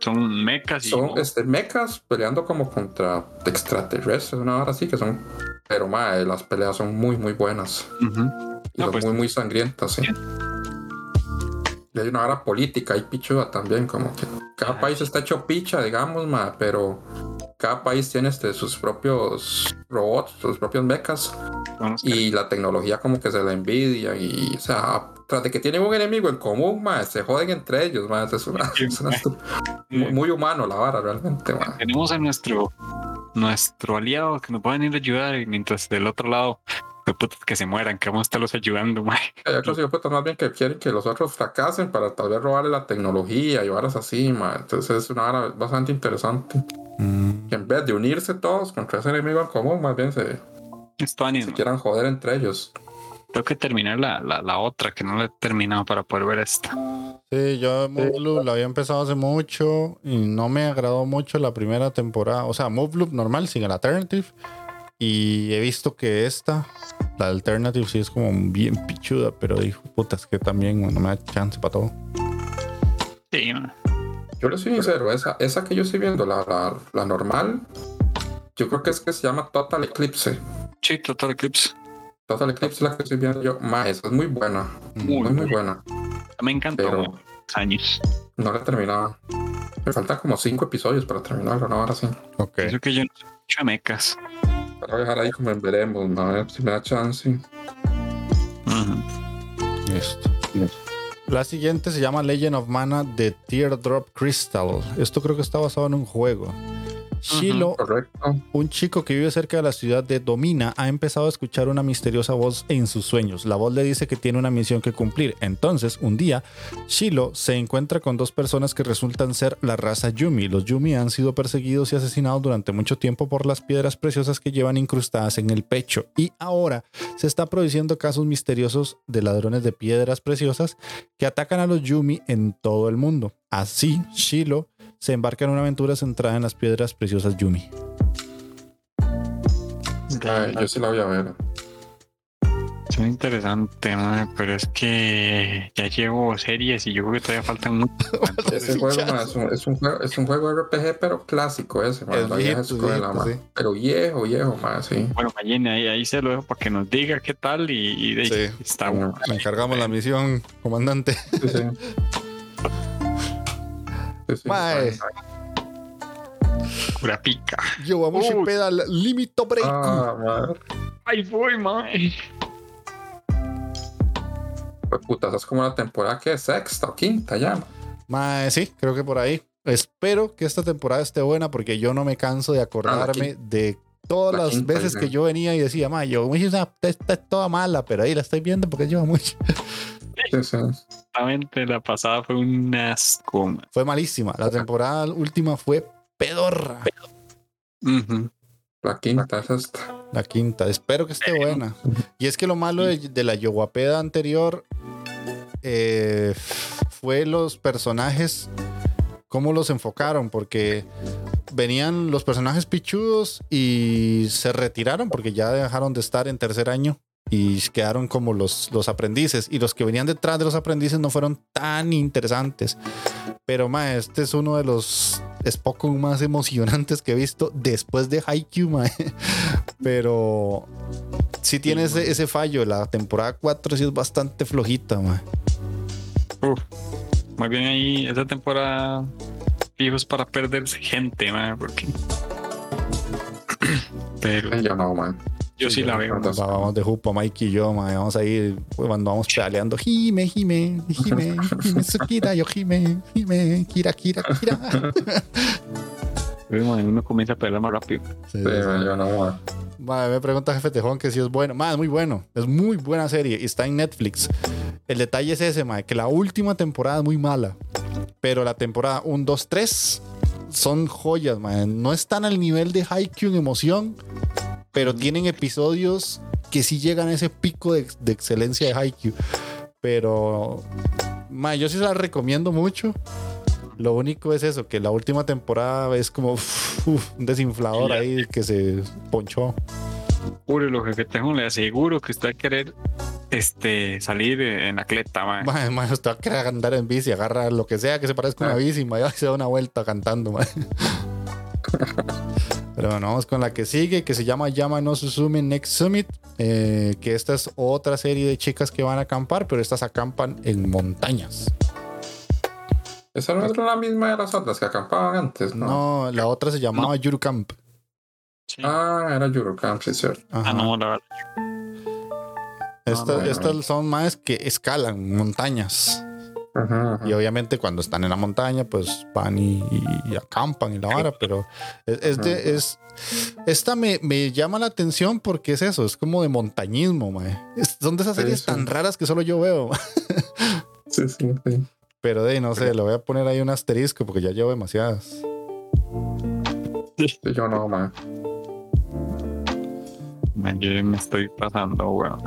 Speaker 3: Son mecas y
Speaker 2: son este, mechas peleando como contra extraterrestres, una hora así que son. Pero ma, las peleas son muy, muy buenas. Y
Speaker 3: No,
Speaker 2: son
Speaker 3: pues-
Speaker 2: muy, muy sangrientas, sí. Y hay una hora política y pichuda también, como que cada país está hecho picha, digamos, ma, pero cada país tiene este, sus propios robots, sus propios mechas, y la tecnología como que se la envidia, y, o sea, tras de que tienen un enemigo en común, ma, se joden entre ellos, ma, es, una, es una muy, muy humano la vara, realmente, ma.
Speaker 3: tenemos a nuestro nuestro aliado que nos pueden ir a ayudar y mientras del otro lado putas que se mueran que vamos a estarlos ayudando mae.
Speaker 2: Hay otros hijos más bien que quieren que los otros fracasen para tal vez robarle la tecnología y varas así, ma. Entonces es una vara bastante interesante.
Speaker 1: Mm,
Speaker 2: Que en vez de unirse todos contra ese enemigo en común, más bien se, quieran joder entre ellos.
Speaker 3: tengo que terminar la, la, la otra que no la he terminado para poder ver esta
Speaker 1: Sí, yo Move Loop la había empezado hace mucho y no me agradó mucho la primera temporada. O sea, Move Loop normal, sin el Alternative. Y he visto que esta, la Alternative, sí es como bien pichuda, pero dijo, puta, es que también no me da chance para todo.
Speaker 3: sí.
Speaker 2: Yo le soy sincero, esa, esa que yo estoy viendo, la, la, la normal, yo creo que es que se llama Total Eclipse.
Speaker 3: sí Total Eclipse
Speaker 2: Total Eclipse es la que estoy viendo yo. Ma, esa es muy buena.
Speaker 3: Muy
Speaker 2: Muy, muy buena.
Speaker 3: me encantó
Speaker 2: Pero-
Speaker 3: años
Speaker 2: No la he terminado. Me faltan como cinco episodios para terminarla, no ahora sí.
Speaker 1: Ok.
Speaker 3: eso que yo no soy mecas
Speaker 2: Para dejar ahí como en veremos, a ver si me da chance.
Speaker 3: Ujú.
Speaker 1: Listo. La siguiente se llama Legend of Mana de Teardrop Crystal. Esto creo que está basado en un juego. Shilo,
Speaker 2: Correcto.
Speaker 1: un chico que vive cerca de la ciudad de Domina, ha empezado a escuchar una misteriosa voz en sus sueños. La voz le dice que tiene una misión que cumplir. Entonces, un día, Shilo se encuentra con dos personas que resultan ser la raza Yumi. Los Yumi han sido perseguidos y asesinados durante mucho tiempo por las piedras preciosas que llevan incrustadas en el pecho. Y ahora se está produciendo casos misteriosos de ladrones de piedras preciosas que atacan a los Yumi en todo el mundo. Así, Shilo se embarca en una aventura centrada en las piedras preciosas Yumi.
Speaker 2: Ay, yo sí la voy a ver.
Speaker 3: Es muy interesante, pero es que ya llevo series y yo creo que todavía faltan mucho.
Speaker 2: Ese juego es, un, es, un juego, es un juego RPG, pero clásico ese, ma,
Speaker 1: Es
Speaker 2: la vieja
Speaker 1: viejito,
Speaker 2: escuela,
Speaker 1: viejito,
Speaker 2: ma.
Speaker 1: sí.
Speaker 2: Pero viejo, viejo, más, sí.
Speaker 3: Bueno, Mayene, ahí, ahí se lo dejo para que nos diga qué tal y, y de-
Speaker 1: Sí.
Speaker 3: está bueno.
Speaker 1: Le encargamos la misión, comandante.
Speaker 2: Sí.
Speaker 1: Mae.
Speaker 3: Pura pica.
Speaker 1: Yowamushi
Speaker 3: Uy.
Speaker 1: pedal limito break.
Speaker 2: Ah.
Speaker 3: Ahí voy, mae.
Speaker 2: Pues puta, esa es como una temporada que es sexta o quinta ya. ma.
Speaker 1: Mae, sí, creo que por ahí. Espero que esta temporada esté buena porque yo no me canso de acordarme de todas
Speaker 2: la
Speaker 1: las veces que yo venía y decía, mae, Yowamushi es una- está, está toda mala, pero ahí la estoy viendo porque es.
Speaker 2: Sí, sí.
Speaker 3: Exactamente, la pasada fue un asco.
Speaker 1: Fue malísima. La temporada última fue pedorra.
Speaker 2: La quinta es esta.
Speaker 1: La quinta. Espero que esté buena. Y es que lo malo de, de la Yowapeda anterior eh, fue los personajes, cómo los enfocaron, porque venían los personajes pichudos y se retiraron porque ya dejaron de estar en tercer año y quedaron como los, los aprendices. Y los que venían detrás de los aprendices no fueron tan interesantes. Pero ma, este es uno de los Spokon más emocionantes que he visto después de Haikyuu, ma. Pero sí tiene ese, fallo. La temporada 4 sí es bastante flojita, ma.
Speaker 3: Uf. Muy bien ahí, esta temporada fijos para perderse gente, mae, porque. Pero
Speaker 2: Yo no, man.
Speaker 3: yo sí,
Speaker 2: sí,
Speaker 3: la veo.
Speaker 1: Vamos de jupo, Mike y yo, ma. Vamos a ir cuando vamos pedaleando. Jime, Jime, Jime, Jime, Tsukira, yo Jime, Jime, Kira, Kira, Kira.
Speaker 3: Uno comienza a pelear más rápido.
Speaker 1: Sí,
Speaker 2: Sí,
Speaker 1: sí, sí.
Speaker 2: man, yo no, man.
Speaker 1: Ma, me pregunta Jefe Tejón que si es bueno. Ma, es muy bueno. Es muy buena serie y está en Netflix. El detalle es ese, ma, que la última temporada es muy mala. Pero la temporada 1, 2, 3 son joyas, ma. No están al nivel de Haikyuu en emoción, pero tienen episodios que sí llegan a ese pico de, de excelencia de Haikyuu. Pero, ma, yo sí se la recomiendo mucho. Lo único es eso, que la última temporada es como uf, uf, un desinflador ahí que se ponchó.
Speaker 3: Pure lo que tengo, le aseguro que usted va a querer este, salir en la cleta, mae.
Speaker 1: Mae, mae, usted va a querer andar en bici, agarra lo que sea que se parezca a una
Speaker 2: Ah.
Speaker 1: bici, mae, y se da una vuelta cantando, mae. Pero bueno, vamos con la que sigue, que se llama Yama no Suzume Next Summit, eh, que esta es otra serie de chicas que van a acampar, pero estas acampan en montañas.
Speaker 2: Esa no es la misma de las otras que acampaban antes, ¿no?
Speaker 1: No, la otra se llamaba Yuru Camp.
Speaker 3: Sí.
Speaker 2: Ah, era Eurocamp, sí, es cierto.
Speaker 1: Ajá.
Speaker 3: Ah, no, la verdad.
Speaker 1: Estas,
Speaker 2: no, no.
Speaker 1: estas son más que escalan montañas.
Speaker 2: Ajá, ajá.
Speaker 1: Y obviamente cuando están en la montaña, pues van y, y- y acampan y la vara, pero es, es de, es, esta me, me llama la atención porque es eso, es como de montañismo, mae. Son de esas
Speaker 2: Sí,
Speaker 1: series
Speaker 2: sí.
Speaker 1: tan raras que solo yo veo.
Speaker 2: Sí, sí, sí.
Speaker 1: Pero de no sé, le voy a poner ahí un asterisco porque ya llevo demasiadas.
Speaker 2: Yo no, man.
Speaker 3: Man, Yo me estoy pasando, weón.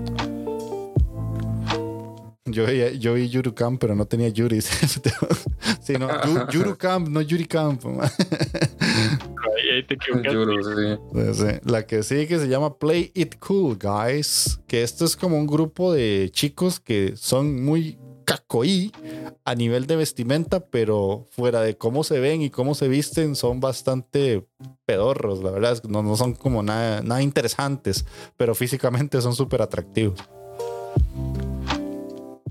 Speaker 1: Yo, vi- yo vi Yuru Camp, pero no tenía Yuri. sí, no, Yu- Yuru Camp, no Yuri Camp.
Speaker 3: Ahí, te.
Speaker 2: Yuro, sí.
Speaker 1: Sí, sí. La que sigue se llama Play It Cool, guys. Que esto es como un grupo de chicos que son muy cacoí a nivel de vestimenta, pero fuera de cómo se ven y cómo se visten, son bastante pedorros. La verdad es que no, no son como nada, nada interesantes, pero físicamente son súper atractivos.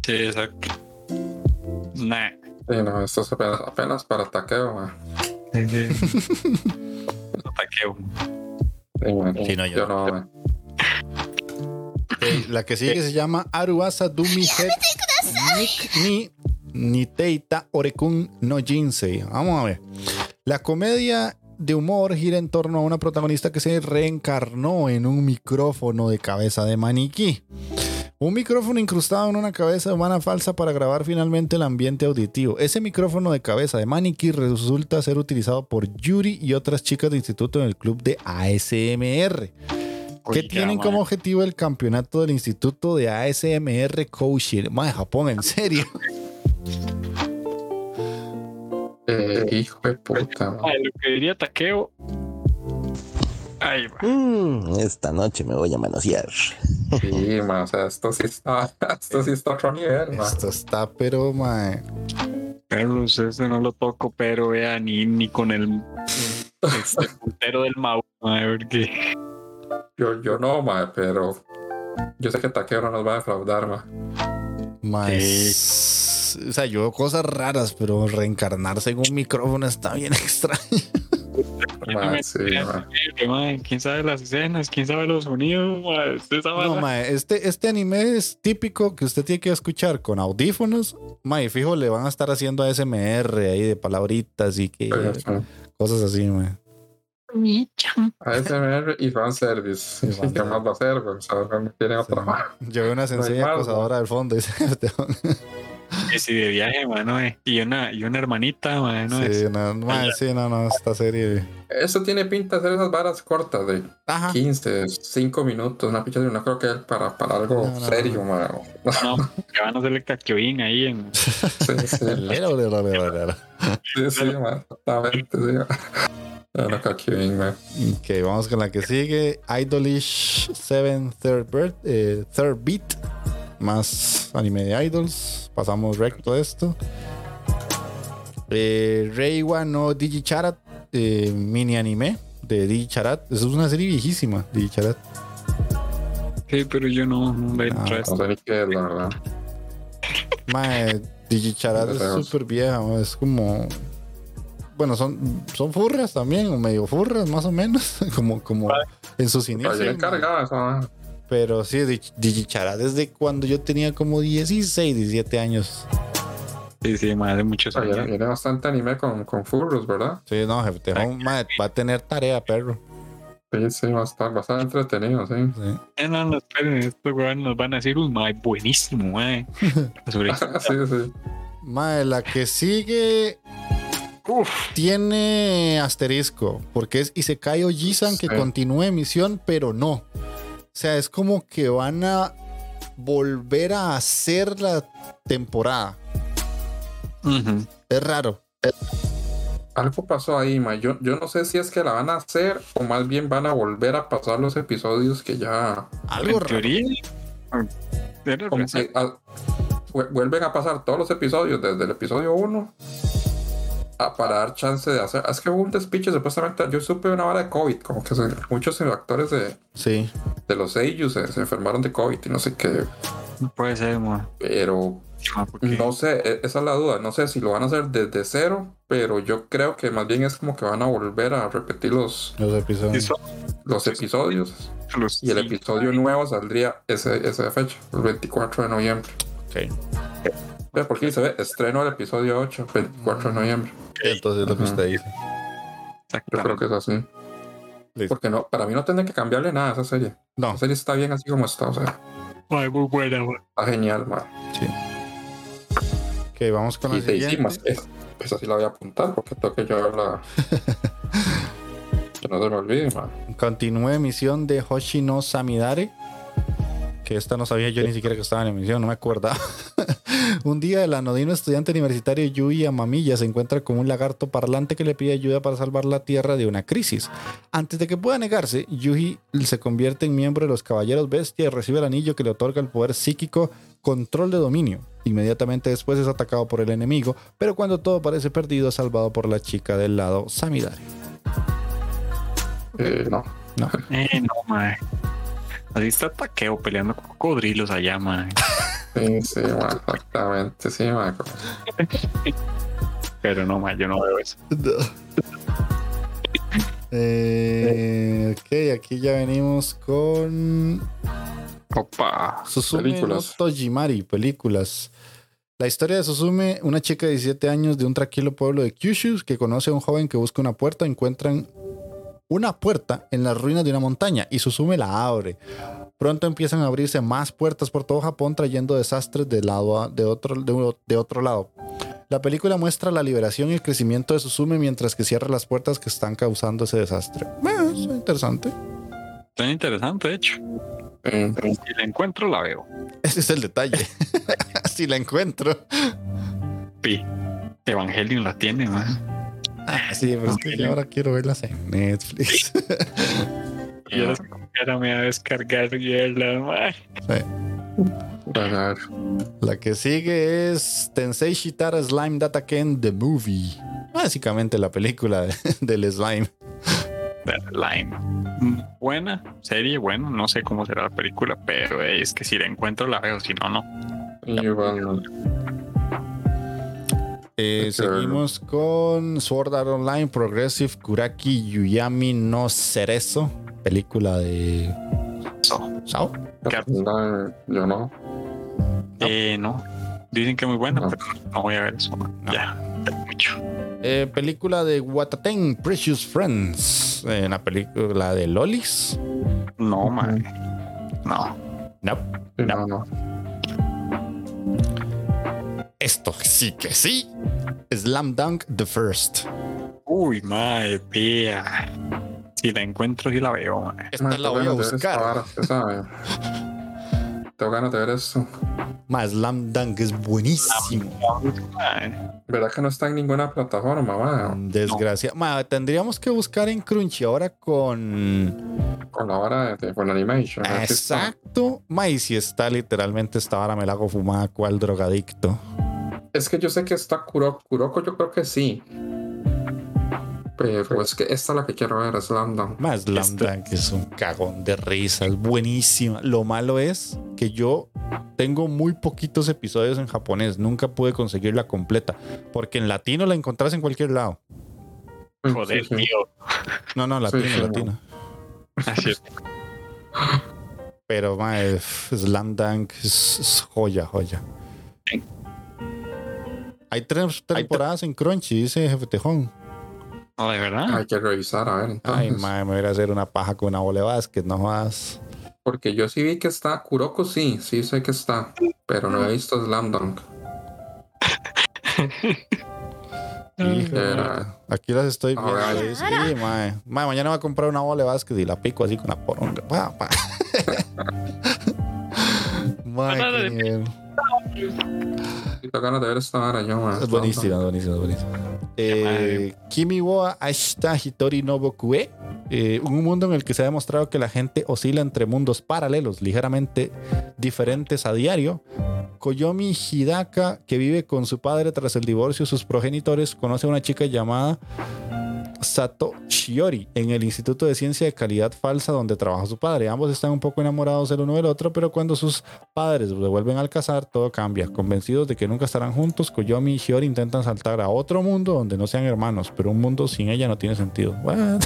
Speaker 3: Sí, exacto. Nah.
Speaker 2: Sí, no, esto es apenas, apenas para taqueo, man. Sí, man.
Speaker 1: Sí, no, yo
Speaker 2: yo no, man.
Speaker 1: La que sigue se llama Aruasa Dumi Het Nik ni Niteita Orekun no Jinsei. Vamos a ver. La comedia de humor gira en torno a una protagonista que se reencarnó en un micrófono de cabeza de maniquí. Un micrófono incrustado en una cabeza humana falsa para grabar finalmente el ambiente auditivo. Ese micrófono de cabeza de maniquí resulta ser utilizado por Yuri y otras chicas de instituto en el club de ASMR que
Speaker 3: Oiga,
Speaker 1: tienen como objetivo el campeonato del Instituto de ASMR Coaching. Mae, Japón, en serio.
Speaker 2: Eh, hijo de puta, man.
Speaker 3: Ay, lo que diría taqueo. Ay, va.
Speaker 4: Mm, esta noche me voy a manosear.
Speaker 2: Sí, ma, o sea, esto sí está, esto sí está otro nivel, ma.
Speaker 1: Esto está, pero, mae.
Speaker 3: Carlos, ese no lo toco, pero vea, ni, ni con el este, puntero del mouse, mae, porque
Speaker 2: Yo, yo no, ma, pero yo sé que Taquero nos va a defraudar, ma.
Speaker 1: mae, es- O sea, yo veo cosas raras, pero reencarnarse en un micrófono está bien extraño.
Speaker 2: Ma, sí,
Speaker 3: mae, quién sabe las escenas, quién sabe los sonidos, mae, usted sabe
Speaker 1: No, mae, este, este anime es típico que usted tiene que escuchar con audífonos. Mae, fijo, le van a estar haciendo ASMR ahí de palabritas y que
Speaker 2: Sí, sí.
Speaker 1: cosas así, mae.
Speaker 2: ASMR y fanservice.
Speaker 1: Y
Speaker 2: Sí, ¿Qué más va a hacer? güey? O sea, no tienen otra ma.
Speaker 1: Yo veo una sencilla
Speaker 2: más,
Speaker 1: acosadora del fondo. dice Esteban.
Speaker 3: Que si de viaje, mano, eh, y una, y una hermanita, mano,
Speaker 1: Sí, no, mae, sí, no, no, esta serie.
Speaker 2: Eso tiene pinta de ser esas varas cortas de
Speaker 1: Ajá.
Speaker 2: 15, 5 minutos, una picha de no creo que es para, para algo
Speaker 1: No, no,
Speaker 2: serio, ma.
Speaker 3: no, que van a hacerle caquioín ahí en
Speaker 2: Sí, sí, Sí, sí, ma, exactamente, sí.
Speaker 1: Ok, vamos con la que sigue. Idolish 7 Third, Bird, eh, Third Beat. Más anime de idols. Pasamos recto esto. Eh, Reiwa no Digicharat. eh, mini anime de Digicharat. Es una serie viejísima. Digicharat.
Speaker 3: Sí, pero yo no, no le entro a
Speaker 2: No
Speaker 3: esto.
Speaker 2: sé qué es, la verdad.
Speaker 1: Mae, Digicharat es súper vieja. Es como. Bueno, son, son furras también, o medio furras, más o menos. como, como en sus
Speaker 2: Pero
Speaker 1: inicios.
Speaker 2: ma.
Speaker 1: Pero sí, Dig- Digicharat desde cuando yo tenía como 16, 17 años.
Speaker 3: Sí, sí, más de muchos años.
Speaker 2: viene bastante anime con, con furros, ¿verdad?
Speaker 1: Sí, no, jefe, te va a tener tarea, perro.
Speaker 2: Sí, sí, va a estar bastante entretenido, sí.
Speaker 1: Sí.
Speaker 3: Eh, no, no, esperen, estos weón nos van a decir, uy, mae, buenísimo, mae. Sobre
Speaker 2: sí, sí.
Speaker 1: Mae, la que sigue
Speaker 3: Uf,
Speaker 1: tiene asterisco, porque es Isekai Ojisan que
Speaker 2: Sí.
Speaker 1: continúa emisión, pero no. O sea, es como que van a volver a hacer la temporada.
Speaker 3: ujú.
Speaker 1: Es raro.
Speaker 2: Algo pasó ahí, ma. Yo, yo no sé si es que la van a hacer o más bien van a volver a pasar los episodios que ya.
Speaker 1: Algo
Speaker 3: era
Speaker 2: Como que, ah, vu- vuelven a pasar todos los episodios desde el episodio 1 a, para dar chance de hacer. Es que hubo un despiche supuestamente. Yo supe una vara de COVID, como que se- muchos actores de,
Speaker 1: Sí.
Speaker 2: de los Seiyus se, se enfermaron de COVID y no sé qué.
Speaker 3: no puede ser, mae.
Speaker 2: Pero
Speaker 3: Ah,
Speaker 2: no sé, e- esa es la duda. No sé si lo van a hacer desde cero, pero yo creo que más bien es como que van a volver a repetir los,
Speaker 1: Los episodios.
Speaker 2: Los episodios.
Speaker 3: los-
Speaker 2: Y el
Speaker 3: sí,
Speaker 2: episodio nuevo saldría ese, esa fecha, el 24 de noviembre.
Speaker 1: Ok.
Speaker 2: Ve, Porque dice, ve, estreno el episodio 8, 24 de noviembre.
Speaker 1: Entonces lo que usted dice.
Speaker 2: Yo creo que es así.
Speaker 1: Listo.
Speaker 2: Porque no, para mí no tendría que cambiarle nada a esa serie.
Speaker 1: No,
Speaker 2: La serie está bien así como está, o sea,
Speaker 3: Mae, muy buena, mae.
Speaker 2: está genial, man.
Speaker 1: Ok, vamos con la
Speaker 2: Y te hicimos,
Speaker 1: siguiente.
Speaker 2: esa sí la voy a apuntar porque tengo que llevarla. que no se me olvide, man.
Speaker 1: Continúa emisión de Hoshi no Samidare. Que esta no sabía yo ni siquiera que estaba en emisión, no me acordaba. un día el anodino estudiante universitario Yui Amamiya se encuentra con un lagarto parlante que le pide ayuda para salvar la Tierra de una crisis. Antes de que pueda negarse, Yui se convierte en miembro de los Caballeros Bestia y recibe el anillo que le otorga el poder psíquico Control de Dominio. Inmediatamente después es atacado por el enemigo, pero cuando todo parece perdido es salvado por la chica del lado Samidare.
Speaker 2: Eh, no.
Speaker 3: Eh, no, mae. Así está Taqueo peleando con cocodrilos allá, mae.
Speaker 2: Sí, sí, man, exactamente, sí, man.
Speaker 3: Pero no, mae, yo no veo eso.
Speaker 1: Eh, ok, aquí ya venimos con
Speaker 3: Opa.
Speaker 1: Susume
Speaker 2: Películas.
Speaker 1: no Tojimari, películas. La historia de Susume, una chica de 17 años de un tranquilo pueblo de Kyushu que conoce a un joven que busca una puerta, encuentran una puerta en las ruinas de una montaña y Susume la abre. Pronto empiezan a abrirse más puertas por todo Japón trayendo desastres de, lado a- de, otro, de, de otro lado. La película muestra la liberación y el crecimiento de Susume mientras que cierra las puertas que están causando ese desastre. Eh, es interesante.
Speaker 3: Está interesante, de hecho.
Speaker 2: Sí.
Speaker 3: Si la encuentro, la veo.
Speaker 1: Ese es el detalle. si la encuentro.
Speaker 3: Pi. Evangelion la tiene, mae.
Speaker 1: Sí, pero es que yo ahora quiero verlas en Netflix.
Speaker 3: Yo las ahora me voy a descargar.
Speaker 1: Sí.
Speaker 2: Ver.
Speaker 1: La que sigue es Tensei Shitara Slime Data Ken The Movie. Básicamente la película de- del slime.
Speaker 3: Lime. Mm, Buena serie, bueno, no sé cómo será la película, pero es que si la encuentro la veo, si no, no.
Speaker 2: Igual.
Speaker 1: Eh, seguimos con Sword Art Online Progressive Kuraki Yuyami no Cerezo. Película de.
Speaker 3: So,
Speaker 1: ¿Sao?
Speaker 2: No, yo no.
Speaker 3: eh, no. Dicen que es muy buena,
Speaker 2: No.
Speaker 3: pero no voy a ver eso.
Speaker 1: No.
Speaker 3: Ya, mucho.
Speaker 1: Eh, película de Wataten Precious Friends. Eh, la película de Lolis.
Speaker 3: No, man. No.
Speaker 1: No.
Speaker 2: No, no.
Speaker 1: Esto sí que sí. Slam Dunk The First.
Speaker 3: Uy, madre, vea. Si la encuentro, sí la veo, mae.
Speaker 1: Esta
Speaker 2: Man,
Speaker 1: la voy a buscar.
Speaker 2: Tengo ganas de ver esto.
Speaker 1: Más Slam Dunk es buenísimo.
Speaker 3: Mae,
Speaker 2: ¿Verdad que no está en ninguna plataforma, va?
Speaker 1: Desgracia. Ma, tendríamos que buscar en Crunchy ahora con.
Speaker 2: Con la vara de, de con Animation. si.
Speaker 1: Exacto. Ma, y si está literalmente esta vara me la hago fumada cual drogadicto.
Speaker 2: Es que yo sé que está Kuroko. Kuroko yo creo que sí. Pero es que esta es la que quiero ver, es London.
Speaker 1: Más Slam
Speaker 3: Este-
Speaker 1: Dunk es un cagón de risa, es buenísima. Lo malo es que yo tengo muy poquitos episodios en japonés, nunca pude conseguirla completa, porque en latino la encontrás en cualquier lado.
Speaker 3: Joder,
Speaker 2: Sí, sí.
Speaker 3: tío.
Speaker 1: No, no, latino,
Speaker 2: sí,
Speaker 1: latino.
Speaker 3: Así es.
Speaker 1: Pero ma, eh, Slam Dunk es, es joya, joya. Hay tres temporadas en Crunchy, dice Jefe Tejón.
Speaker 3: No, de verdad.
Speaker 2: Hay que revisar, a ver. Entonces.
Speaker 1: Ay, madre, me voy a hacer una paja con una bola de básquet, no jodas.
Speaker 2: Porque yo sí vi que está. Kuroko sí, sí sé que está. Pero no he visto Slam Dunk. Era-
Speaker 1: Aquí las estoy viendo.
Speaker 2: Alright.
Speaker 1: Sí, mae. Mae, mañana voy a comprar una bola de básquet y la pico así con la poronga. Pa, pa. Mae,
Speaker 2: Tengo ganas de ver esta vara yo, man.
Speaker 1: Es buenísima, es buenísima, es buenísima. Eh, Kimi wa Ashita Hitori no Bokue. Eh, un mundo en el que se ha demostrado que la gente oscila entre mundos paralelos, ligeramente diferentes a diario. Koyomi Hidaka, que vive con su padre tras el divorcio de sus progenitores, conoce a una chica llamada Sato Shiori en el Instituto de Ciencia de Calidad Falsa donde trabaja su padre. Ambos están un poco enamorados el uno del otro, pero cuando sus padres se vuelven al casar, todo cambia. Convencidos de que nunca estarán juntos, Koyomi y Shiori intentan saltar a otro mundo donde no sean hermanos, pero un mundo sin ella no tiene sentido. What?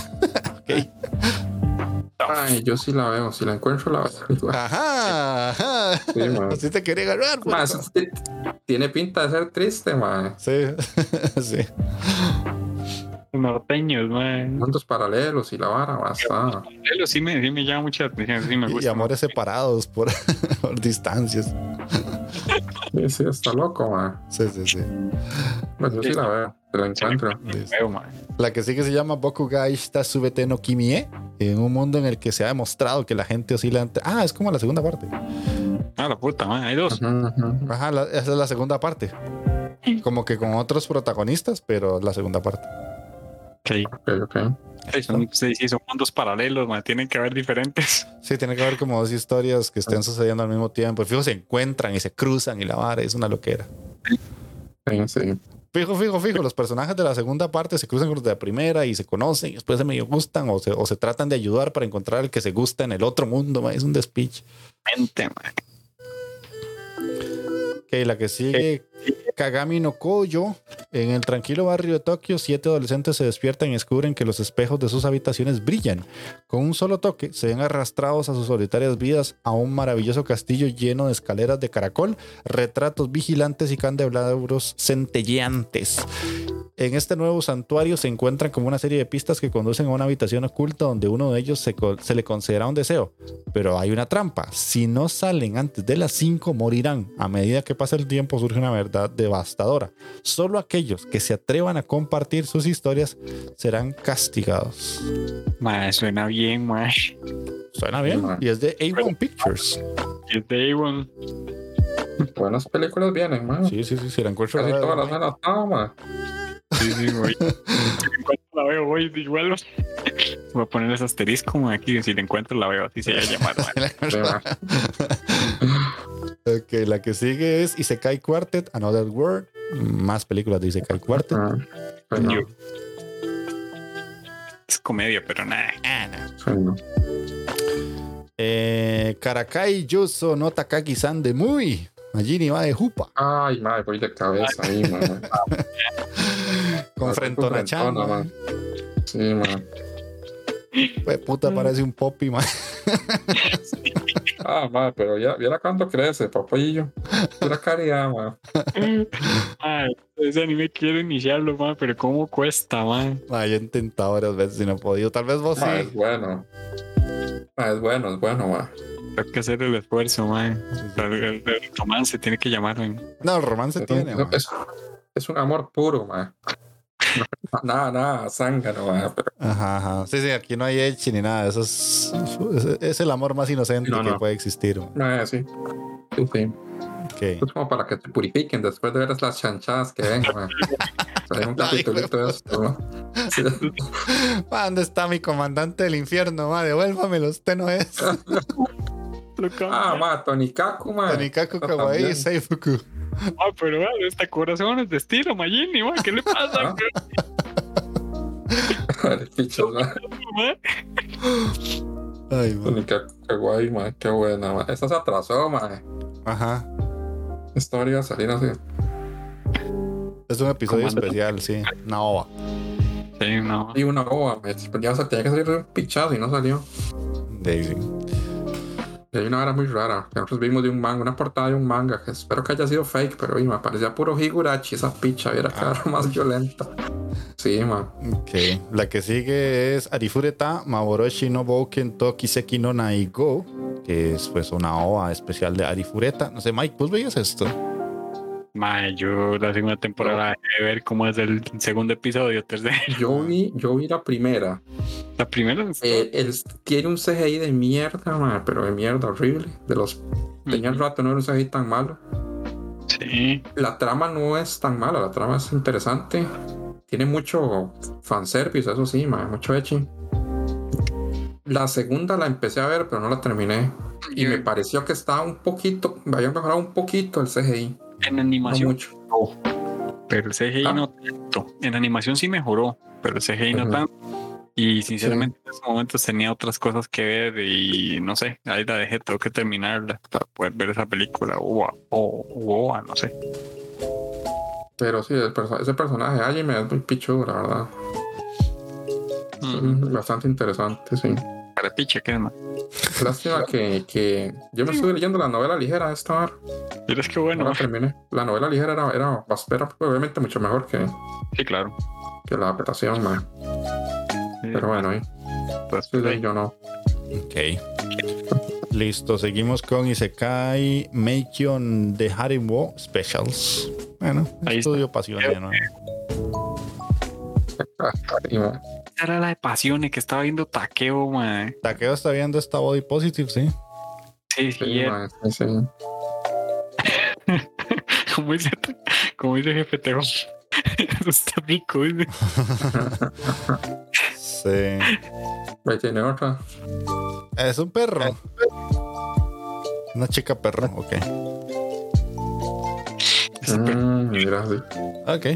Speaker 2: Ay, yo sí la veo. Si la encuentro, la veo.
Speaker 1: Ajá, ajá.
Speaker 2: Sí.
Speaker 1: Así te quería ganar.
Speaker 2: t- tiene pinta de ser triste, man.
Speaker 1: Sí, sí.
Speaker 3: Norteños, man.
Speaker 2: Mundos paralelos y la vara, basta.
Speaker 3: Pero sí me, sí me llama mucha atención, sí me
Speaker 1: Y
Speaker 3: gusta.
Speaker 1: amores separados por, por distancias.
Speaker 2: Sí, sí, está loco, man.
Speaker 1: Sí, sí, sí.
Speaker 2: Pues yo sí la veo. Se la encuentro.
Speaker 3: Man.
Speaker 1: La que sigue se llama Bokugai Shita Subete no Kimie. En un mundo en el que se ha demostrado que la gente oscila entre. Ah, es como la segunda parte.
Speaker 3: Ah, la puta, man. Hay dos.
Speaker 1: Ajá, la- esa es la segunda parte. Como que con otros protagonistas, pero la segunda parte.
Speaker 3: Ok.
Speaker 2: Ok, ok.
Speaker 3: Sí, son, sí, sí, son mundos paralelos, man. Tienen que haber diferentes.
Speaker 1: Sí, tiene que haber como dos historias que estén sucediendo al mismo tiempo. Fijo, se encuentran y se cruzan y la vara es una loquera.
Speaker 2: Sí, sí.
Speaker 1: Fijo, fijo, fijo. Los personajes de la segunda parte se cruzan con los de la primera y se conocen y después se medio gustan o se, o se tratan de ayudar para encontrar el que se gusta en el otro mundo. ma, Es un despiche.
Speaker 3: Mente, man.
Speaker 1: Ok, la que sigue, Kagami no Koyo. En el tranquilo barrio de Tokio, siete adolescentes se despiertan y descubren que los espejos de sus habitaciones brillan. Con un solo toque, se ven arrastrados a sus solitarias vidas a un maravilloso castillo lleno de escaleras de caracol, retratos vigilantes y candelabros centelleantes. En este nuevo santuario se encuentran como una serie de pistas que conducen a una habitación oculta donde uno de ellos se, se le concederá un deseo. Pero hay una trampa. Si no salen antes de las 5, morirán. A medida que pasa el tiempo surge una verdad devastadora. Solo aquellos que se atrevan a compartir sus historias serán castigados.
Speaker 3: Man, suena bien, man.
Speaker 1: Suena bien. Y es de A1 Pictures.
Speaker 3: Y es de Avon.
Speaker 2: Buenas películas vienen, man.
Speaker 1: Sí, sí, sí. Si la encuentro.
Speaker 2: Casi
Speaker 1: la-
Speaker 2: todas las han atado, man.
Speaker 3: Sí, sí, cuanto la veo, güey, igual. Voy a poner ese asterisco aquí. Si le encuentro, la veo así se va a llamar.
Speaker 1: ok, la que sigue es Isekai Quartet, Another World. Más películas de Isekai Quartet.
Speaker 2: Ah, sí, no,
Speaker 3: Es comedia, pero nada.
Speaker 2: sí, no.
Speaker 1: Eh, Karakai Yuso no Takagi-san de Muy. Allí va de Jupa.
Speaker 2: Ay, madre, voy de cabeza ahí, man.
Speaker 1: Con Frentona Chan.
Speaker 2: man. Sí, man.
Speaker 1: Fue puta, parece un popi, man.
Speaker 2: Ah, madre, pero ya, viera cuánto crece, papayillo. Pura caridad, man.
Speaker 3: Ay, ese anime quiero iniciarlo, man, pero ¿cómo cuesta, man?
Speaker 1: Ah, yo he intentado varias veces y no he podido. Tal vez vos
Speaker 2: Ma,
Speaker 1: sí.
Speaker 2: es bueno. Ma, es bueno, es bueno, man.
Speaker 3: Tengo que hacer el esfuerzo, man. El, el- el romance tiene que llamar, man.
Speaker 1: No, el romance tiene, man.
Speaker 2: es, es un amor puro, man. Nada, nada, zángano, man. Pero,
Speaker 1: Ajá, ajá. Sí, sí, aquí no hay echi ni nada. Eso es, el amor más inocente
Speaker 2: No,
Speaker 1: que
Speaker 2: no.
Speaker 1: puede existir.
Speaker 2: ma, sí. Sí, sí.
Speaker 1: Ok.
Speaker 2: Es como para que te purifiquen después de ver las chanchadas que ven, man. O sea, hay un capitulito de esto. Sí.
Speaker 1: Ma, ¿Dónde está mi comandante del infierno? Devuélvamelo, usted no es.
Speaker 2: Ah, ma, Tonikaku, man.
Speaker 1: Tanikaku
Speaker 2: Está
Speaker 1: Kawaii. Seifuku.
Speaker 3: Ah, pero man, este corazón es de estilo, Magini, man. ¿Qué le pasa,
Speaker 2: Ah. El picho, man.
Speaker 3: man?
Speaker 1: Ay, man.
Speaker 2: Tonikaku Kawaii, man. Qué buena, man. Esta se atrasó, man.
Speaker 1: Ajá.
Speaker 2: Esta hora iba a salir así.
Speaker 1: Es un episodio especial, sí. Una ova.
Speaker 3: Sí, no.
Speaker 2: Y una ova. Ya se tenía que salir un pichazo y no salió.
Speaker 1: Daisy.
Speaker 2: Y hay una hora muy rara. que Nosotros vimos de un manga, una portada de un manga que espero que haya sido fake, pero y, me parecía puro Higurachi esa picha. Era cada vez más violenta. Sí, man.
Speaker 1: Ok. La que sigue es Arifureta Maboroshi no Bouken to Kiseki no Naigo. Que es pues una ova especial de Arifureta. No sé, Mike, ¿vos veías esto?
Speaker 3: Man, yo la segunda temporada dejé de ver cómo es el segundo episodio, tercero.
Speaker 2: Yo vi, yo vi la primera.
Speaker 3: La primera
Speaker 2: Eh, tiene un CGI de mierda, man, pero de mierda horrible. De los. Tenía el rato, no era un CGI tan malo.
Speaker 3: Sí.
Speaker 2: La trama no es tan mala, la trama es interesante. Tiene mucho fanservice, eso sí, mucho echi. La segunda la empecé a ver, pero no la terminé. Y me pareció que estaba un poquito, había mejorado un poquito el CGI,
Speaker 3: En
Speaker 2: no
Speaker 3: animación
Speaker 2: mucho.
Speaker 3: no, pero el CGI
Speaker 2: Ah.
Speaker 3: no tanto. En animación sí mejoró, pero el CGI no tanto. Y sinceramente en esos momentos tenía otras cosas que ver y no sé, ahí la dejé, tengo que terminarla para poder ver esa película o o, o no sé.
Speaker 2: Pero sí, el perso- ese personaje Hajime es muy pichudo, la verdad.
Speaker 3: Mm,
Speaker 2: Bastante interesante, sí.
Speaker 3: Para piche, ¿qué es más?
Speaker 2: Lástima que, que yo me estuve leyendo la novela ligera esta hora.
Speaker 3: Pero es que
Speaker 2: No
Speaker 3: bueno,
Speaker 2: la terminé. La novela ligera era, era, era obviamente mucho mejor que,
Speaker 3: sí, claro.
Speaker 2: que la adaptación, man.
Speaker 3: Sí,
Speaker 2: Pero bueno, ahí.
Speaker 3: pues,
Speaker 2: Sí, sí, yo no.
Speaker 1: Ok. Listo, seguimos con Isekai Meikion de Haribo Specials. Bueno,
Speaker 3: Ahí está.
Speaker 1: estudio pasión de
Speaker 3: era la de pasiones que estaba viendo Takeo, man.
Speaker 1: Takeo está viendo esta body positive, sí.
Speaker 3: Sí,
Speaker 2: sí, man, sí,
Speaker 3: como dice, como dice jefe Teo. Eso está rico, dice.
Speaker 1: Sí.
Speaker 2: Ahí tiene otra.
Speaker 1: Es un perro. Una chica perro, ok.
Speaker 3: Súper.
Speaker 2: Mm, mira, sí.
Speaker 1: Ok.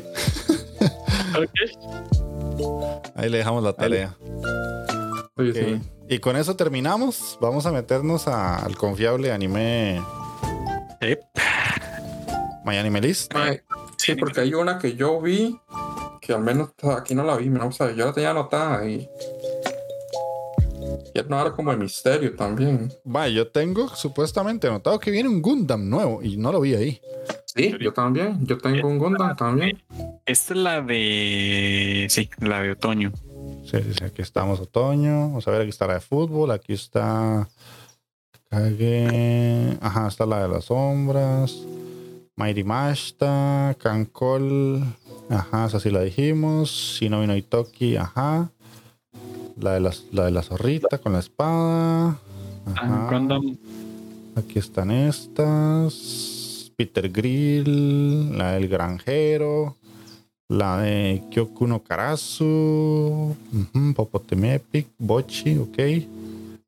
Speaker 1: Ahí le dejamos la tarea.
Speaker 2: Sí,
Speaker 1: Ok.
Speaker 2: sí.
Speaker 1: Y con eso terminamos. Vamos a meternos a- al confiable anime
Speaker 3: Yep.
Speaker 1: My Anime List.
Speaker 2: Sí, porque hay una que yo vi que al menos aquí no la vi, no, o sea, yo la tenía anotada y. Y no era como de misterio también.
Speaker 1: Va, yo tengo supuestamente anotado que viene un Gundam nuevo y no lo vi ahí.
Speaker 2: Sí, yo también. Yo tengo un Gundam también.
Speaker 3: Esta es la de. Sí, la de otoño.
Speaker 1: Sí, sí, aquí estamos otoño. Vamos a ver, aquí está la de fútbol. Aquí está. Kage. Ajá, está la de las sombras. Mighty Mashta. Kankol. Ajá, esa sí la dijimos. Shinobi no Itoki. Ajá. La de, las, la de la zorrita con la espada.
Speaker 3: Ah,
Speaker 1: Ajá.
Speaker 3: Gundam.
Speaker 1: Aquí están estas. Peter Grill. La del granjero. La de Kyoku no Karasu, ujú, Popoteme Epic, Bochi, ok.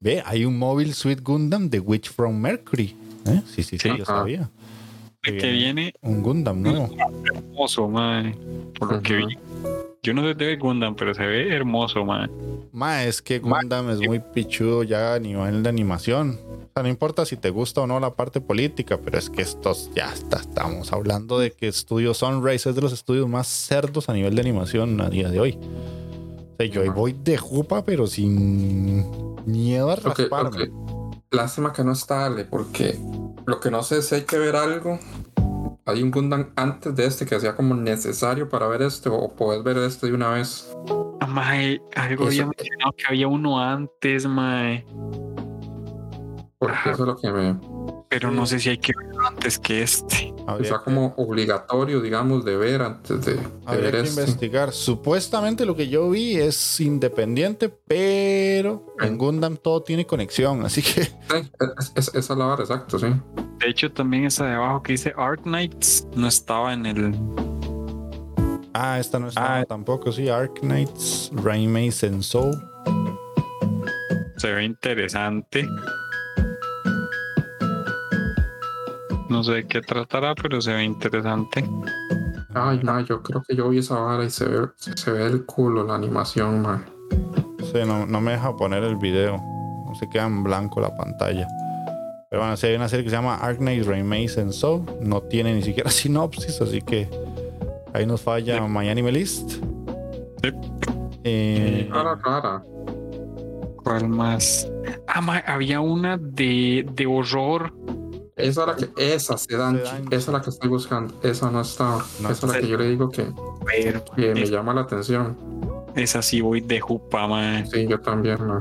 Speaker 1: Ve, hay un móvil Sweet Gundam de Witch from Mercury. ¿eh? Sí, sí, sí,
Speaker 3: Sí.
Speaker 1: yo sabía.
Speaker 3: Que
Speaker 1: Bien.
Speaker 3: viene
Speaker 1: Un Gundam nuevo.
Speaker 3: hermoso, mae. Por lo que vi. Yo no sé de Gundam, pero se ve hermoso, mae.
Speaker 1: Ma, es que Gundam es muy pichudo ya a nivel de animación. O sea, no importa si te gusta o no la parte política, pero es que estos ya está, estamos hablando de que Estudio Sunrise es de los estudios más cerdos a nivel de animación a día de hoy. O sea, yo ahí voy de jupa, pero sin miedo a rasparme.
Speaker 2: ok. Lástima que no está Ale, porque lo que no sé es si hay que ver algo. Hay un Gundam antes de este que sea como necesario para ver este, o puedes ver este de una vez.
Speaker 3: Mae, algo había
Speaker 2: Eso-
Speaker 3: mencionado que había uno antes, mae.
Speaker 2: Porque
Speaker 3: Ajá.
Speaker 2: eso es lo que me.
Speaker 3: Pero no sé si hay que verlo antes que este.
Speaker 1: Habría
Speaker 2: Está
Speaker 1: que-
Speaker 2: como obligatorio, digamos, de ver antes de, de
Speaker 1: Habría
Speaker 2: ver
Speaker 1: que
Speaker 2: este.
Speaker 1: investigar. Supuestamente lo que yo vi es independiente, pero en. Gundam todo tiene conexión, así que
Speaker 2: Sí, es- es- esa es la vara, exacto, sí.
Speaker 3: De hecho, también esa de abajo que dice Arc Knights no estaba en el.
Speaker 1: Ah, esta no está
Speaker 3: Ah.
Speaker 1: tampoco, sí. Arc Knights, Raimei Sensou.
Speaker 3: Se ve interesante. No sé de qué tratará, pero se ve interesante.
Speaker 2: Ay, ma, yo creo que yo vi esa vara y se ve, se ve el culo la animación, man.
Speaker 1: Sí, no, no me deja poner el video. No se queda en blanco la pantalla. Pero bueno, sí hay una serie que se llama Arc Knights Raimei Sensou. No tiene ni siquiera sinopsis, así que ahí nos falla
Speaker 3: Sí.
Speaker 1: My Anime List.
Speaker 3: Sí.
Speaker 1: Eh,
Speaker 2: Rara, rara.
Speaker 3: ¿Cuál más? Ah, ma, había una de, de horror.
Speaker 2: Esa es la que, esa, Sedanchi,
Speaker 1: Sedanchi.
Speaker 2: esa es la que estoy buscando. Esa no está.
Speaker 1: No.
Speaker 2: esa es la que yo le digo que,
Speaker 3: Pero
Speaker 2: que me
Speaker 3: es-
Speaker 2: llama la atención.
Speaker 3: esa sí voy de jupa, man.
Speaker 2: Sí, yo también, ma.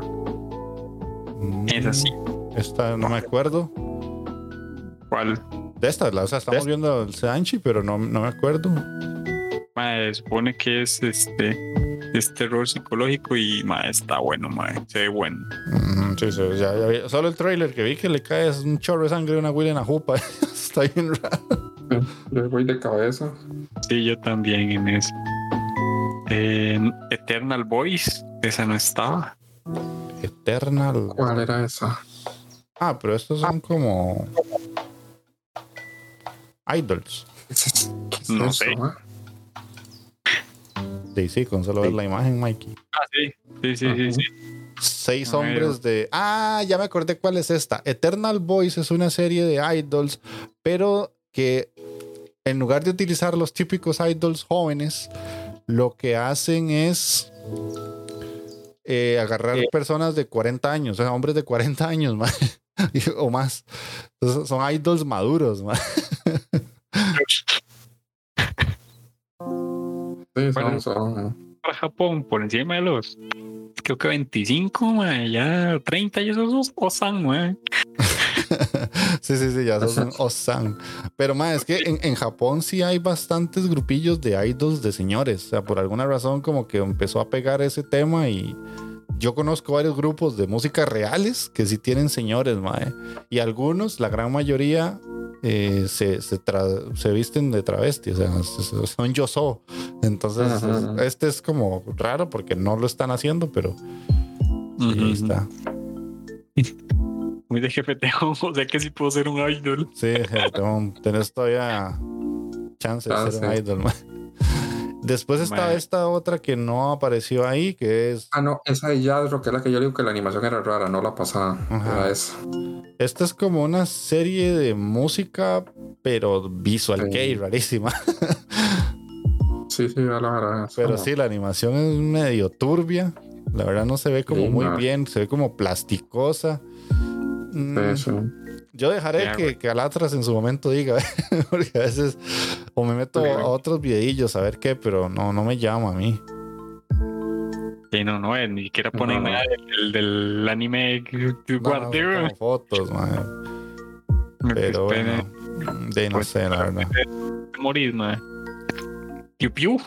Speaker 1: mm,
Speaker 3: Esa sí.
Speaker 1: Esta no me acuerdo.
Speaker 3: ¿Cuál?
Speaker 1: De esta, la- o sea, estamos
Speaker 3: esta?
Speaker 1: viendo el Sanchi, pero no, no me acuerdo.
Speaker 3: Ma, supone que es este, es terror psicológico y ma, está bueno, ma, se ve bueno.
Speaker 1: Mm, sí, sí, ya- ya vi- Solo el trailer que vi que le cae es un chorro de sangre de una Will en la jupa. Está bien raro.
Speaker 2: Yo voy de cabeza.
Speaker 3: Sí, yo también en eso. Eternal Voice, esa no estaba.
Speaker 1: Eternal.
Speaker 2: ¿Cuál era esa?
Speaker 1: Ah, pero estos son como. Idols.
Speaker 2: ¿Qué es, qué es
Speaker 3: No
Speaker 2: eso,
Speaker 3: sé.
Speaker 2: Ma?
Speaker 1: Sí, sí, con solo ver la imagen, Mikey.
Speaker 3: Ah, sí, sí, sí, sí. sí.
Speaker 1: Seis
Speaker 3: A ver.
Speaker 1: hombres de. Ah, ya me acordé cuál es esta. Eternal Boys es una serie de idols, pero que en lugar de utilizar los típicos idols jóvenes, lo que hacen es eh, agarrar personas de 40 años, o sea, hombres de 40 años ma, o más. Entonces, son idols maduros. ma.
Speaker 2: Sí,
Speaker 3: Bueno.
Speaker 2: son, son-
Speaker 3: Para Japón, por encima de los, creo que 25, ma, ya 30 y esos son Osan, ma.
Speaker 1: Sí, sí, sí, ya son Osan. Pero más es que en, en Japón sí hay bastantes grupillos de idols de señores. O sea, por alguna razón como que empezó a pegar ese tema y yo conozco varios grupos de música reales que sí tienen señores, mae. Y algunos, la gran mayoría, eh, se, se, tra- se visten de travesti, o sea, son yoso. Entonces,
Speaker 2: Ajá.
Speaker 1: es- este es como raro porque no lo están haciendo, pero sí, ahí está.
Speaker 3: Muy de jefeteo, o sea que sí puedo ser un idol.
Speaker 1: Sí, tengo- tenés todavía chance de
Speaker 2: Ah,
Speaker 1: ser un
Speaker 2: sí.
Speaker 1: idol, mae. Después está esta otra que no apareció ahí, que es.
Speaker 2: Ah, no, esa de Yadro, que es la que yo digo que la animación era rara, no la pasada.
Speaker 1: Ajá.
Speaker 2: Era esa.
Speaker 1: Esta es como una serie de música, pero visual
Speaker 2: Sí.
Speaker 1: rarísima.
Speaker 2: Sí, sí, la verdad.
Speaker 1: Pero
Speaker 2: como-
Speaker 1: sí, la animación es medio turbia. La verdad no se ve como
Speaker 2: Sí,
Speaker 1: muy bien, se ve como plasticosa. Mm,
Speaker 2: Sí, sí.
Speaker 1: Yo dejaré que, que Alatras en su momento diga, porque a veces o me meto
Speaker 2: Sí.
Speaker 1: a otros videillos a ver qué, pero no, no me llama a mí.
Speaker 3: Y no, no, eh, ni siquiera ponen
Speaker 2: No.
Speaker 3: nada del, del anime que
Speaker 1: No,
Speaker 3: guardé.
Speaker 1: fotos.
Speaker 3: Me
Speaker 1: Pero bueno, de no
Speaker 3: Pues,
Speaker 1: sé, la verdad.
Speaker 3: morir, ma. Piu piu.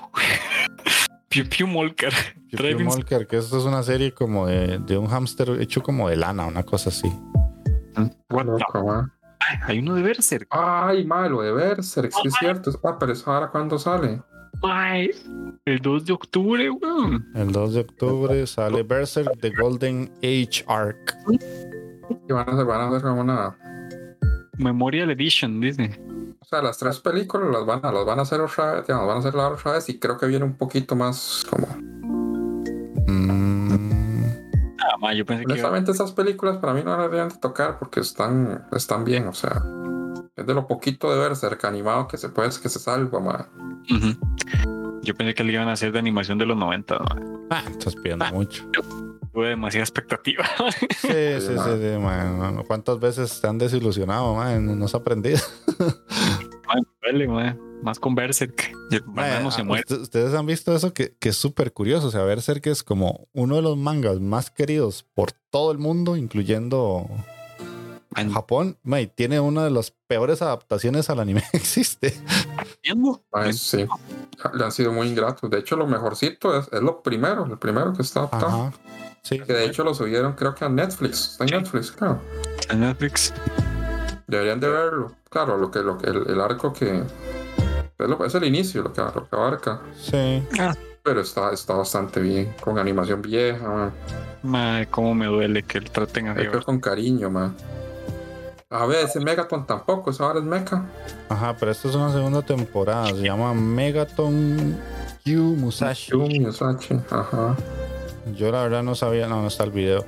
Speaker 3: piu piu Molcar.
Speaker 1: Piu Piu que esto es una serie como de, de un hámster hecho como de lana, una cosa así.
Speaker 3: Ay, Hay uno de Berserk.
Speaker 2: Ay, malo de Berserk, sí es cierto. Ah, pero esa ahora cuándo sale.
Speaker 3: El 2 de octubre, weón.
Speaker 1: El 2 de octubre sale Berserk The Golden Age Arc.
Speaker 2: Y van a hacer, van a hacer como una.
Speaker 3: Memorial Edition, dice.
Speaker 2: O sea, las tres películas las van a, las van a hacer otra vez, digamos, van a hacer la otra vez y creo que viene un poquito más como.
Speaker 1: Mm,
Speaker 3: Ah, yo pensé que. iba-
Speaker 2: Honestamente, esas películas para mí no las deberían de tocar porque están, están bien, o sea. Es de lo poquito de ver cerca animado que se puede, que se salva, ma.
Speaker 3: Ujú. Yo pensé que le iban a hacer de animación de los 90. mae.
Speaker 1: ah, estás pidiendo mucho.
Speaker 3: Tuve demasiada expectativa.
Speaker 1: Sí, sí, sí, sí, man. ¿Cuántas veces te han desilusionado, man? No has aprendido.
Speaker 3: Me duele, mae. Más con Berserk. El se
Speaker 1: ah,
Speaker 3: muere.
Speaker 1: usted- Ustedes han visto eso que, que es súper curioso. O sea, Berserk es como uno de los mangas más queridos por todo el mundo, incluyendo Japón. Mae, tiene una de las peores adaptaciones al anime que existe.
Speaker 2: Ma, sí. Le han sido muy ingratos. De hecho, lo mejorcito es, es lo primero, el primero que está adaptado.
Speaker 1: Ajá. Sí.
Speaker 2: Que de hecho lo subieron, creo que a Netflix. Está en Netflix, claro.
Speaker 3: En Netflix.
Speaker 2: Deberían de verlo. Claro, lo que, lo que el, el arco que. Es, lo- es el inicio, lo que, lo que abarca.
Speaker 1: Sí.
Speaker 2: Pero está, está bastante bien. Con animación vieja, ma.
Speaker 3: Mae, cómo me duele que el traten así.
Speaker 2: Hecho con cariño, ma. A ver, ese Megaton tampoco, esa ahora es Mecha.
Speaker 1: Ajá, pero esta es una segunda temporada. Se llama Megaton Q Musashi.
Speaker 2: Yumi, Musashi, Ajá.
Speaker 1: Yo la verdad no sabía, no, no está el video.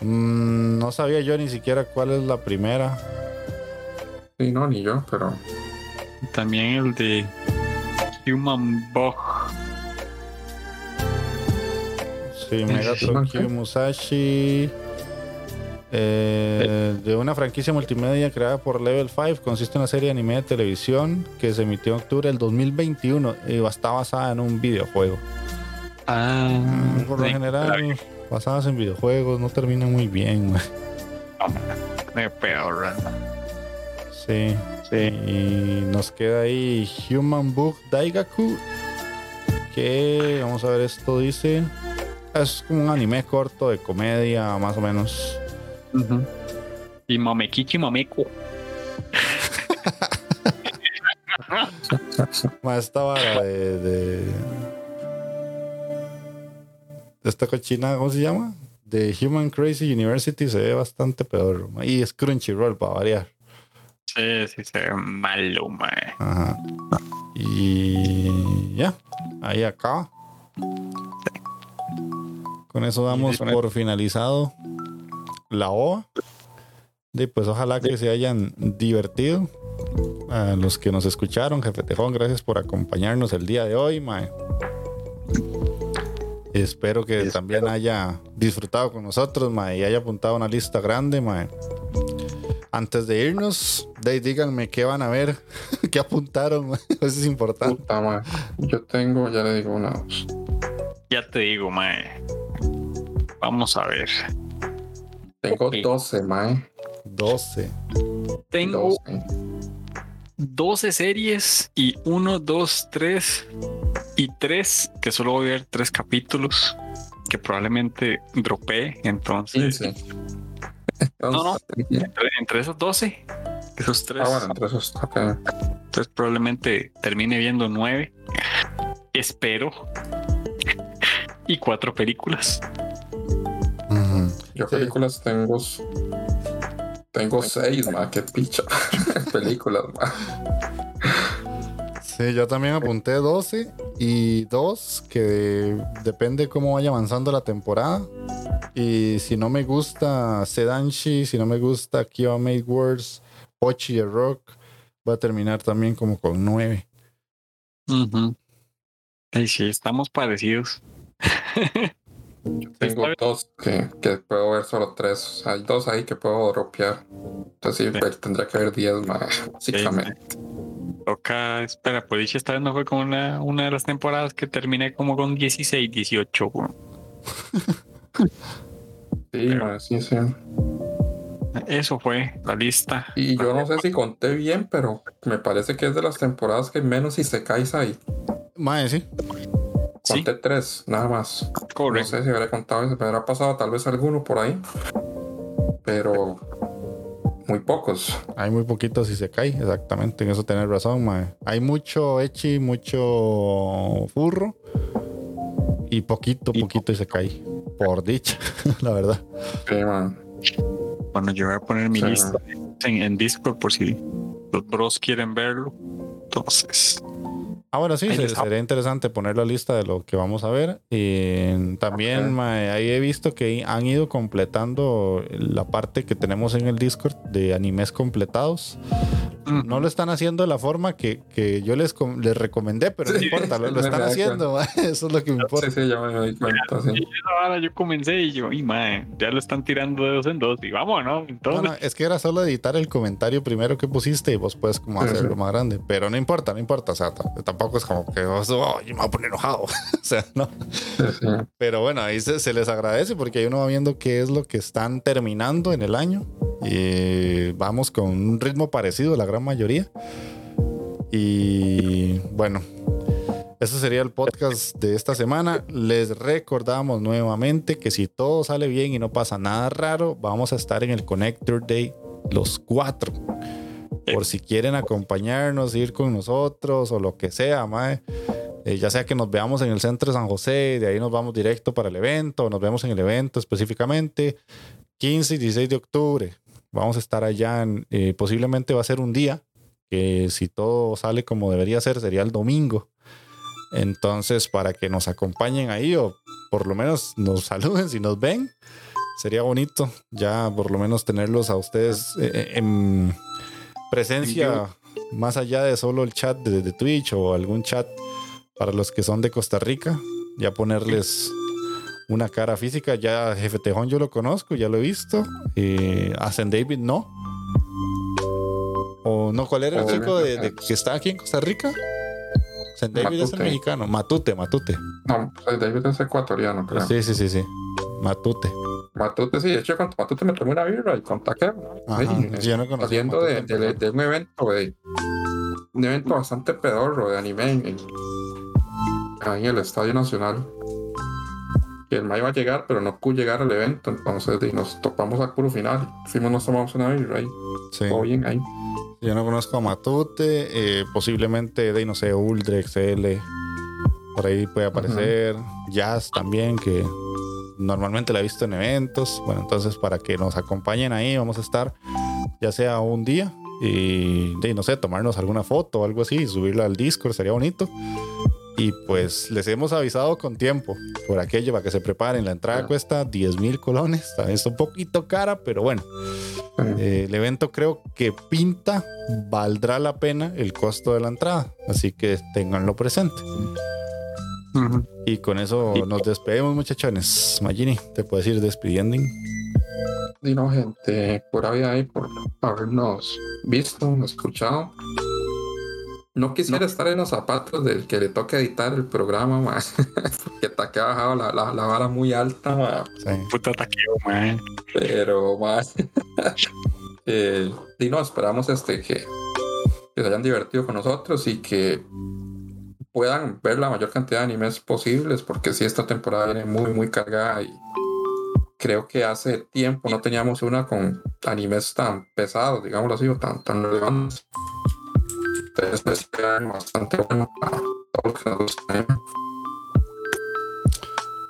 Speaker 1: Mm, no sabía yo ni siquiera cuál es la primera.
Speaker 2: Sí, no, ni yo, pero.
Speaker 3: También el de Human Bug.
Speaker 1: Sí, Megaton
Speaker 2: Ok.
Speaker 1: Q Musashi. Eh, de una franquicia multimedia creada por Level 5, consiste en una serie de anime de televisión que se emitió en octubre del 2021 y está basada en un videojuego.
Speaker 3: Ah,
Speaker 1: Mm, Por lo
Speaker 3: sí,
Speaker 1: general, basadas en videojuegos no terminan muy bien. güey.
Speaker 3: de peor, ¿verdad?
Speaker 1: Sí. Y nos queda ahí Human Book Daigaku. Que vamos a ver, esto dice. Es como un anime corto de comedia, más o menos.
Speaker 3: Y Mamekichi Mameko.
Speaker 1: Ma, Esta vara de, de. Esta cochina, ¿cómo se llama? De Human Crazy University se ve bastante peor. Y es Crunchyroll para variar.
Speaker 3: Sí, sí, se ve malo, mae.
Speaker 1: Ajá. Y ya, ahí acaba. Con eso damos por finalizado la OVA. Y pues ojalá que se hayan divertido. A los que nos escucharon, jefe Tejón, gracias por acompañarnos el día de hoy, mae. Espero que
Speaker 3: Espero.
Speaker 1: también haya disfrutado con nosotros, mae, y haya apuntado una lista grande, mae. Antes de irnos, de díganme qué van a ver, qué apuntaron, mae. Eso es importante.
Speaker 2: Puta, ma. Yo tengo, ya le digo una.
Speaker 3: Ya te digo, mae. Vamos a ver.
Speaker 2: Tengo
Speaker 3: Ok.
Speaker 2: 12, ma.
Speaker 1: 12.
Speaker 3: Tengo
Speaker 2: 12.
Speaker 3: 12 series y 1, 2, 3 y 3, que solo voy a ver 3 capítulos que probablemente dropé. Entonces,
Speaker 2: 15.
Speaker 3: No, no. Entre, entre esos 12, esos 3,
Speaker 2: Ah, bueno, entre esos.
Speaker 3: entonces probablemente termine viendo 9. Espero. Y 4 películas.
Speaker 1: Ujú.
Speaker 2: Yo
Speaker 1: Sí.
Speaker 2: películas tengo. Tengo 6, ma. Qué picha. películas, ma.
Speaker 1: Sí, yo también apunté 12 y 2 que depende cómo vaya avanzando la temporada. Y si no me gusta Sedanshi, si no me gusta Kiva Made Wars, Pochi the Rock, va a terminar también como con 9.
Speaker 3: Ujú. Ay, sí, estamos parecidos.
Speaker 2: Tengo
Speaker 3: Está
Speaker 2: dos que, que puedo ver solo tres. Hay dos ahí que puedo dropear. Entonces sí,
Speaker 3: Sí.
Speaker 2: tendría que ver 10 más, básicamente.
Speaker 3: Toca, espera, pues esta vez no fue como una, una de las temporadas que terminé como con 16, 18. weón.
Speaker 2: Sí, sí, sí.
Speaker 3: Eso fue la lista.
Speaker 2: Y yo no sé si conté bien, pero me parece que es de las temporadas que menos Isekais hay.
Speaker 1: Mae, sí.
Speaker 3: Sí,
Speaker 2: Conté tres, nada más. No
Speaker 3: correcto.
Speaker 2: sé si habré contado, se me habrá pasado tal vez alguno por ahí. Pero muy pocos.
Speaker 1: Hay muy poquitos y se cae, exactamente. En eso tenés razón, mae. Hay mucho echi, mucho furro. Y poquito,
Speaker 3: Y
Speaker 1: poquito y se cae. Por dicha, la verdad.
Speaker 2: Sí, man.
Speaker 3: Bueno, yo voy a poner mi
Speaker 2: Sí.
Speaker 3: lista en, en Discord por si los bros quieren verlo. Entonces,
Speaker 1: Ah, bueno, sí, se- sería interesante poner la lista de lo que vamos a ver. Y también
Speaker 2: Ok.
Speaker 1: mae, ahí he visto que han ido completando la parte que tenemos en el Discord de animes completados. No lo están haciendo de la forma que, que yo les, com- les recomendé, pero no
Speaker 2: Sí,
Speaker 1: importa, lo, están haciendo. mae, Eso es lo que me importa.
Speaker 2: Sí, sí, ya me di cuenta, sí.
Speaker 3: Y esa vara yo comencé y yo, y mae, ya lo están tirando de dos en dos y vamos, ¿no?
Speaker 1: No,
Speaker 3: Entonces,
Speaker 1: no, es que era solo editar el comentario primero que pusiste y vos puedes como hacerlo
Speaker 2: sí.
Speaker 1: más grande. Pero no importa, no importa. O sea, tampoco es como que oh, yo me voy a poner enojado. o sea, no.
Speaker 2: Sí, sí.
Speaker 1: Pero bueno, ahí se, se les agradece porque ahí uno va viendo qué es lo que están terminando en el año. Y vamos con un ritmo parecido la gran mayoría. Y bueno, eso sería el podcast de esta semana. Les recordamos nuevamente que si todo sale bien y no pasa nada raro, vamos a estar en el Connector Day los cuatro. Por si quieren acompañarnos, ir con nosotros o lo que sea, mae. Eh, ya sea que nos veamos en el centro de San José, de ahí nos vamos directo para el evento, o nos vemos en el evento específicamente. 15 y 16 de octubre. Vamos a estar allá. en- eh, posiblemente va a ser un día, que si todo sale como debería ser, sería el domingo. Entonces, para que nos acompañen ahí o por lo menos nos saluden si nos ven, sería bonito ya por lo menos tenerlos a ustedes eh, en presencia más allá de solo el chat de, de Twitch o algún chat para los que son de Costa Rica, ya ponerles una cara física. Ya Jefe Tejón yo lo conozco, ya lo he visto. Eh, a San David no. O no, ¿cuál era el chico de, de- que está aquí en Costa Rica? San David es el mexicano. Matute, Matute.
Speaker 2: No, pues, David es ecuatoriano, creo.
Speaker 1: Sí, sí, sí, sí. Matute.
Speaker 2: Matute, sí, de hecho, con Matute me tomé una birra y con Taquero.
Speaker 1: Ajá,
Speaker 2: Sí,
Speaker 1: sí, yo no conocía a
Speaker 2: saliendo de,
Speaker 1: Matute.
Speaker 2: de- de un evento, de un evento bastante pedorro de anime en, en- ahí en el Estadio Nacional. Y el May iba a llegar, pero no pudo llegar al evento, entonces di, nos topamos al puro final. Fuimos, nos tomamos una birra ahí,
Speaker 1: Sí.
Speaker 2: todo bien ahí.
Speaker 1: Yo no conozco a Matute, eh, posiblemente de, no sé, Uldrex, L. Por ahí puede aparecer. Jazz también, que normalmente la he visto en eventos. Bueno, entonces para que nos acompañen ahí, vamos a estar ya sea un día y, de, no sé, tomarnos alguna foto o algo así y subirla al Discord, sería bonito. Y pues les hemos avisado con tiempo por aquello para que se preparen. La entrada cuesta 10 mil colones. Está un poquito cara, pero bueno. Eh, el evento creo que pinta, valdrá la pena el costo de la entrada. Así que ténganlo presente. Y con eso
Speaker 3: Y-
Speaker 1: nos despedimos, muchachones. Magini, te puedes ir despidiendo.
Speaker 2: Y no, gente, por ahí, por habernos visto, escuchado. No quisiera estar en los zapatos del que le toca editar el programa, más porque está que ha bajado la, la, la vara muy alta, ma.
Speaker 1: Sí.
Speaker 3: puta taqueo, mae.
Speaker 2: pero más. eh, y no, esperamos este que, que se hayan divertido con nosotros y que puedan ver la mayor cantidad de animes posibles, porque si esta temporada viene muy, muy cargada y creo que hace tiempo no teníamos una con animes tan pesados, digámoslo así, o tan, tan relevantes. Entonces, queda bastante bueno para todos los que nos gustan.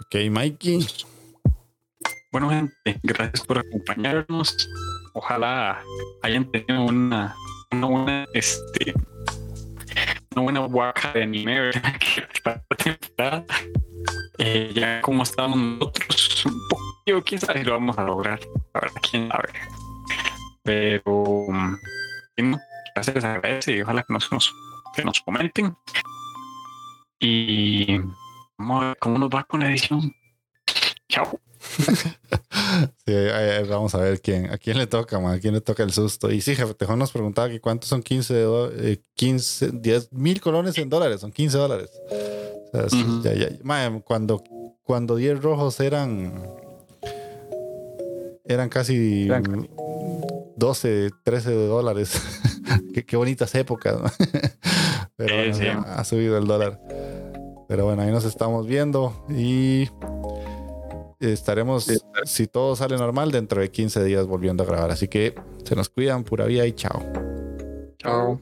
Speaker 1: Ok, Mikey.
Speaker 3: Bueno, gente, gracias por acompañarnos. Ojalá hayan tenido una, una buena, este, una buena guaca de anime, ¿verdad? Eh, ya como estamos nosotros, un poquito, quién sabe si lo vamos a lograr. La verdad, quién sabe. Pero, gracias, agradece y ojalá que nos- que nos comenten. Y vamos a ver cómo nos va con la edición. Chao.
Speaker 1: Sí, vamos a ver quién, a quién le toca, man, a quién le toca el susto. Y sí, jefe Tejón nos preguntaba que cuántos son 15, de do- eh, 15 10 mil colones en dólares, son 15 dólares. O sea, sí,
Speaker 3: Ujú.
Speaker 1: ya, ya, mae, cuando, cuando 10 rojos eran, eran casi
Speaker 3: Eran-
Speaker 1: 12, 13 de dólares. qué, qué bonitas épocas. ¿no? Pero
Speaker 3: Sí,
Speaker 1: bueno,
Speaker 3: sí.
Speaker 1: ya ha subido el dólar. Pero bueno, ahí nos estamos viendo y estaremos, si todo sale normal, dentro de 15 días volviendo a grabar. Así que Se nos cuidan, pura vida y chao.
Speaker 2: Chao.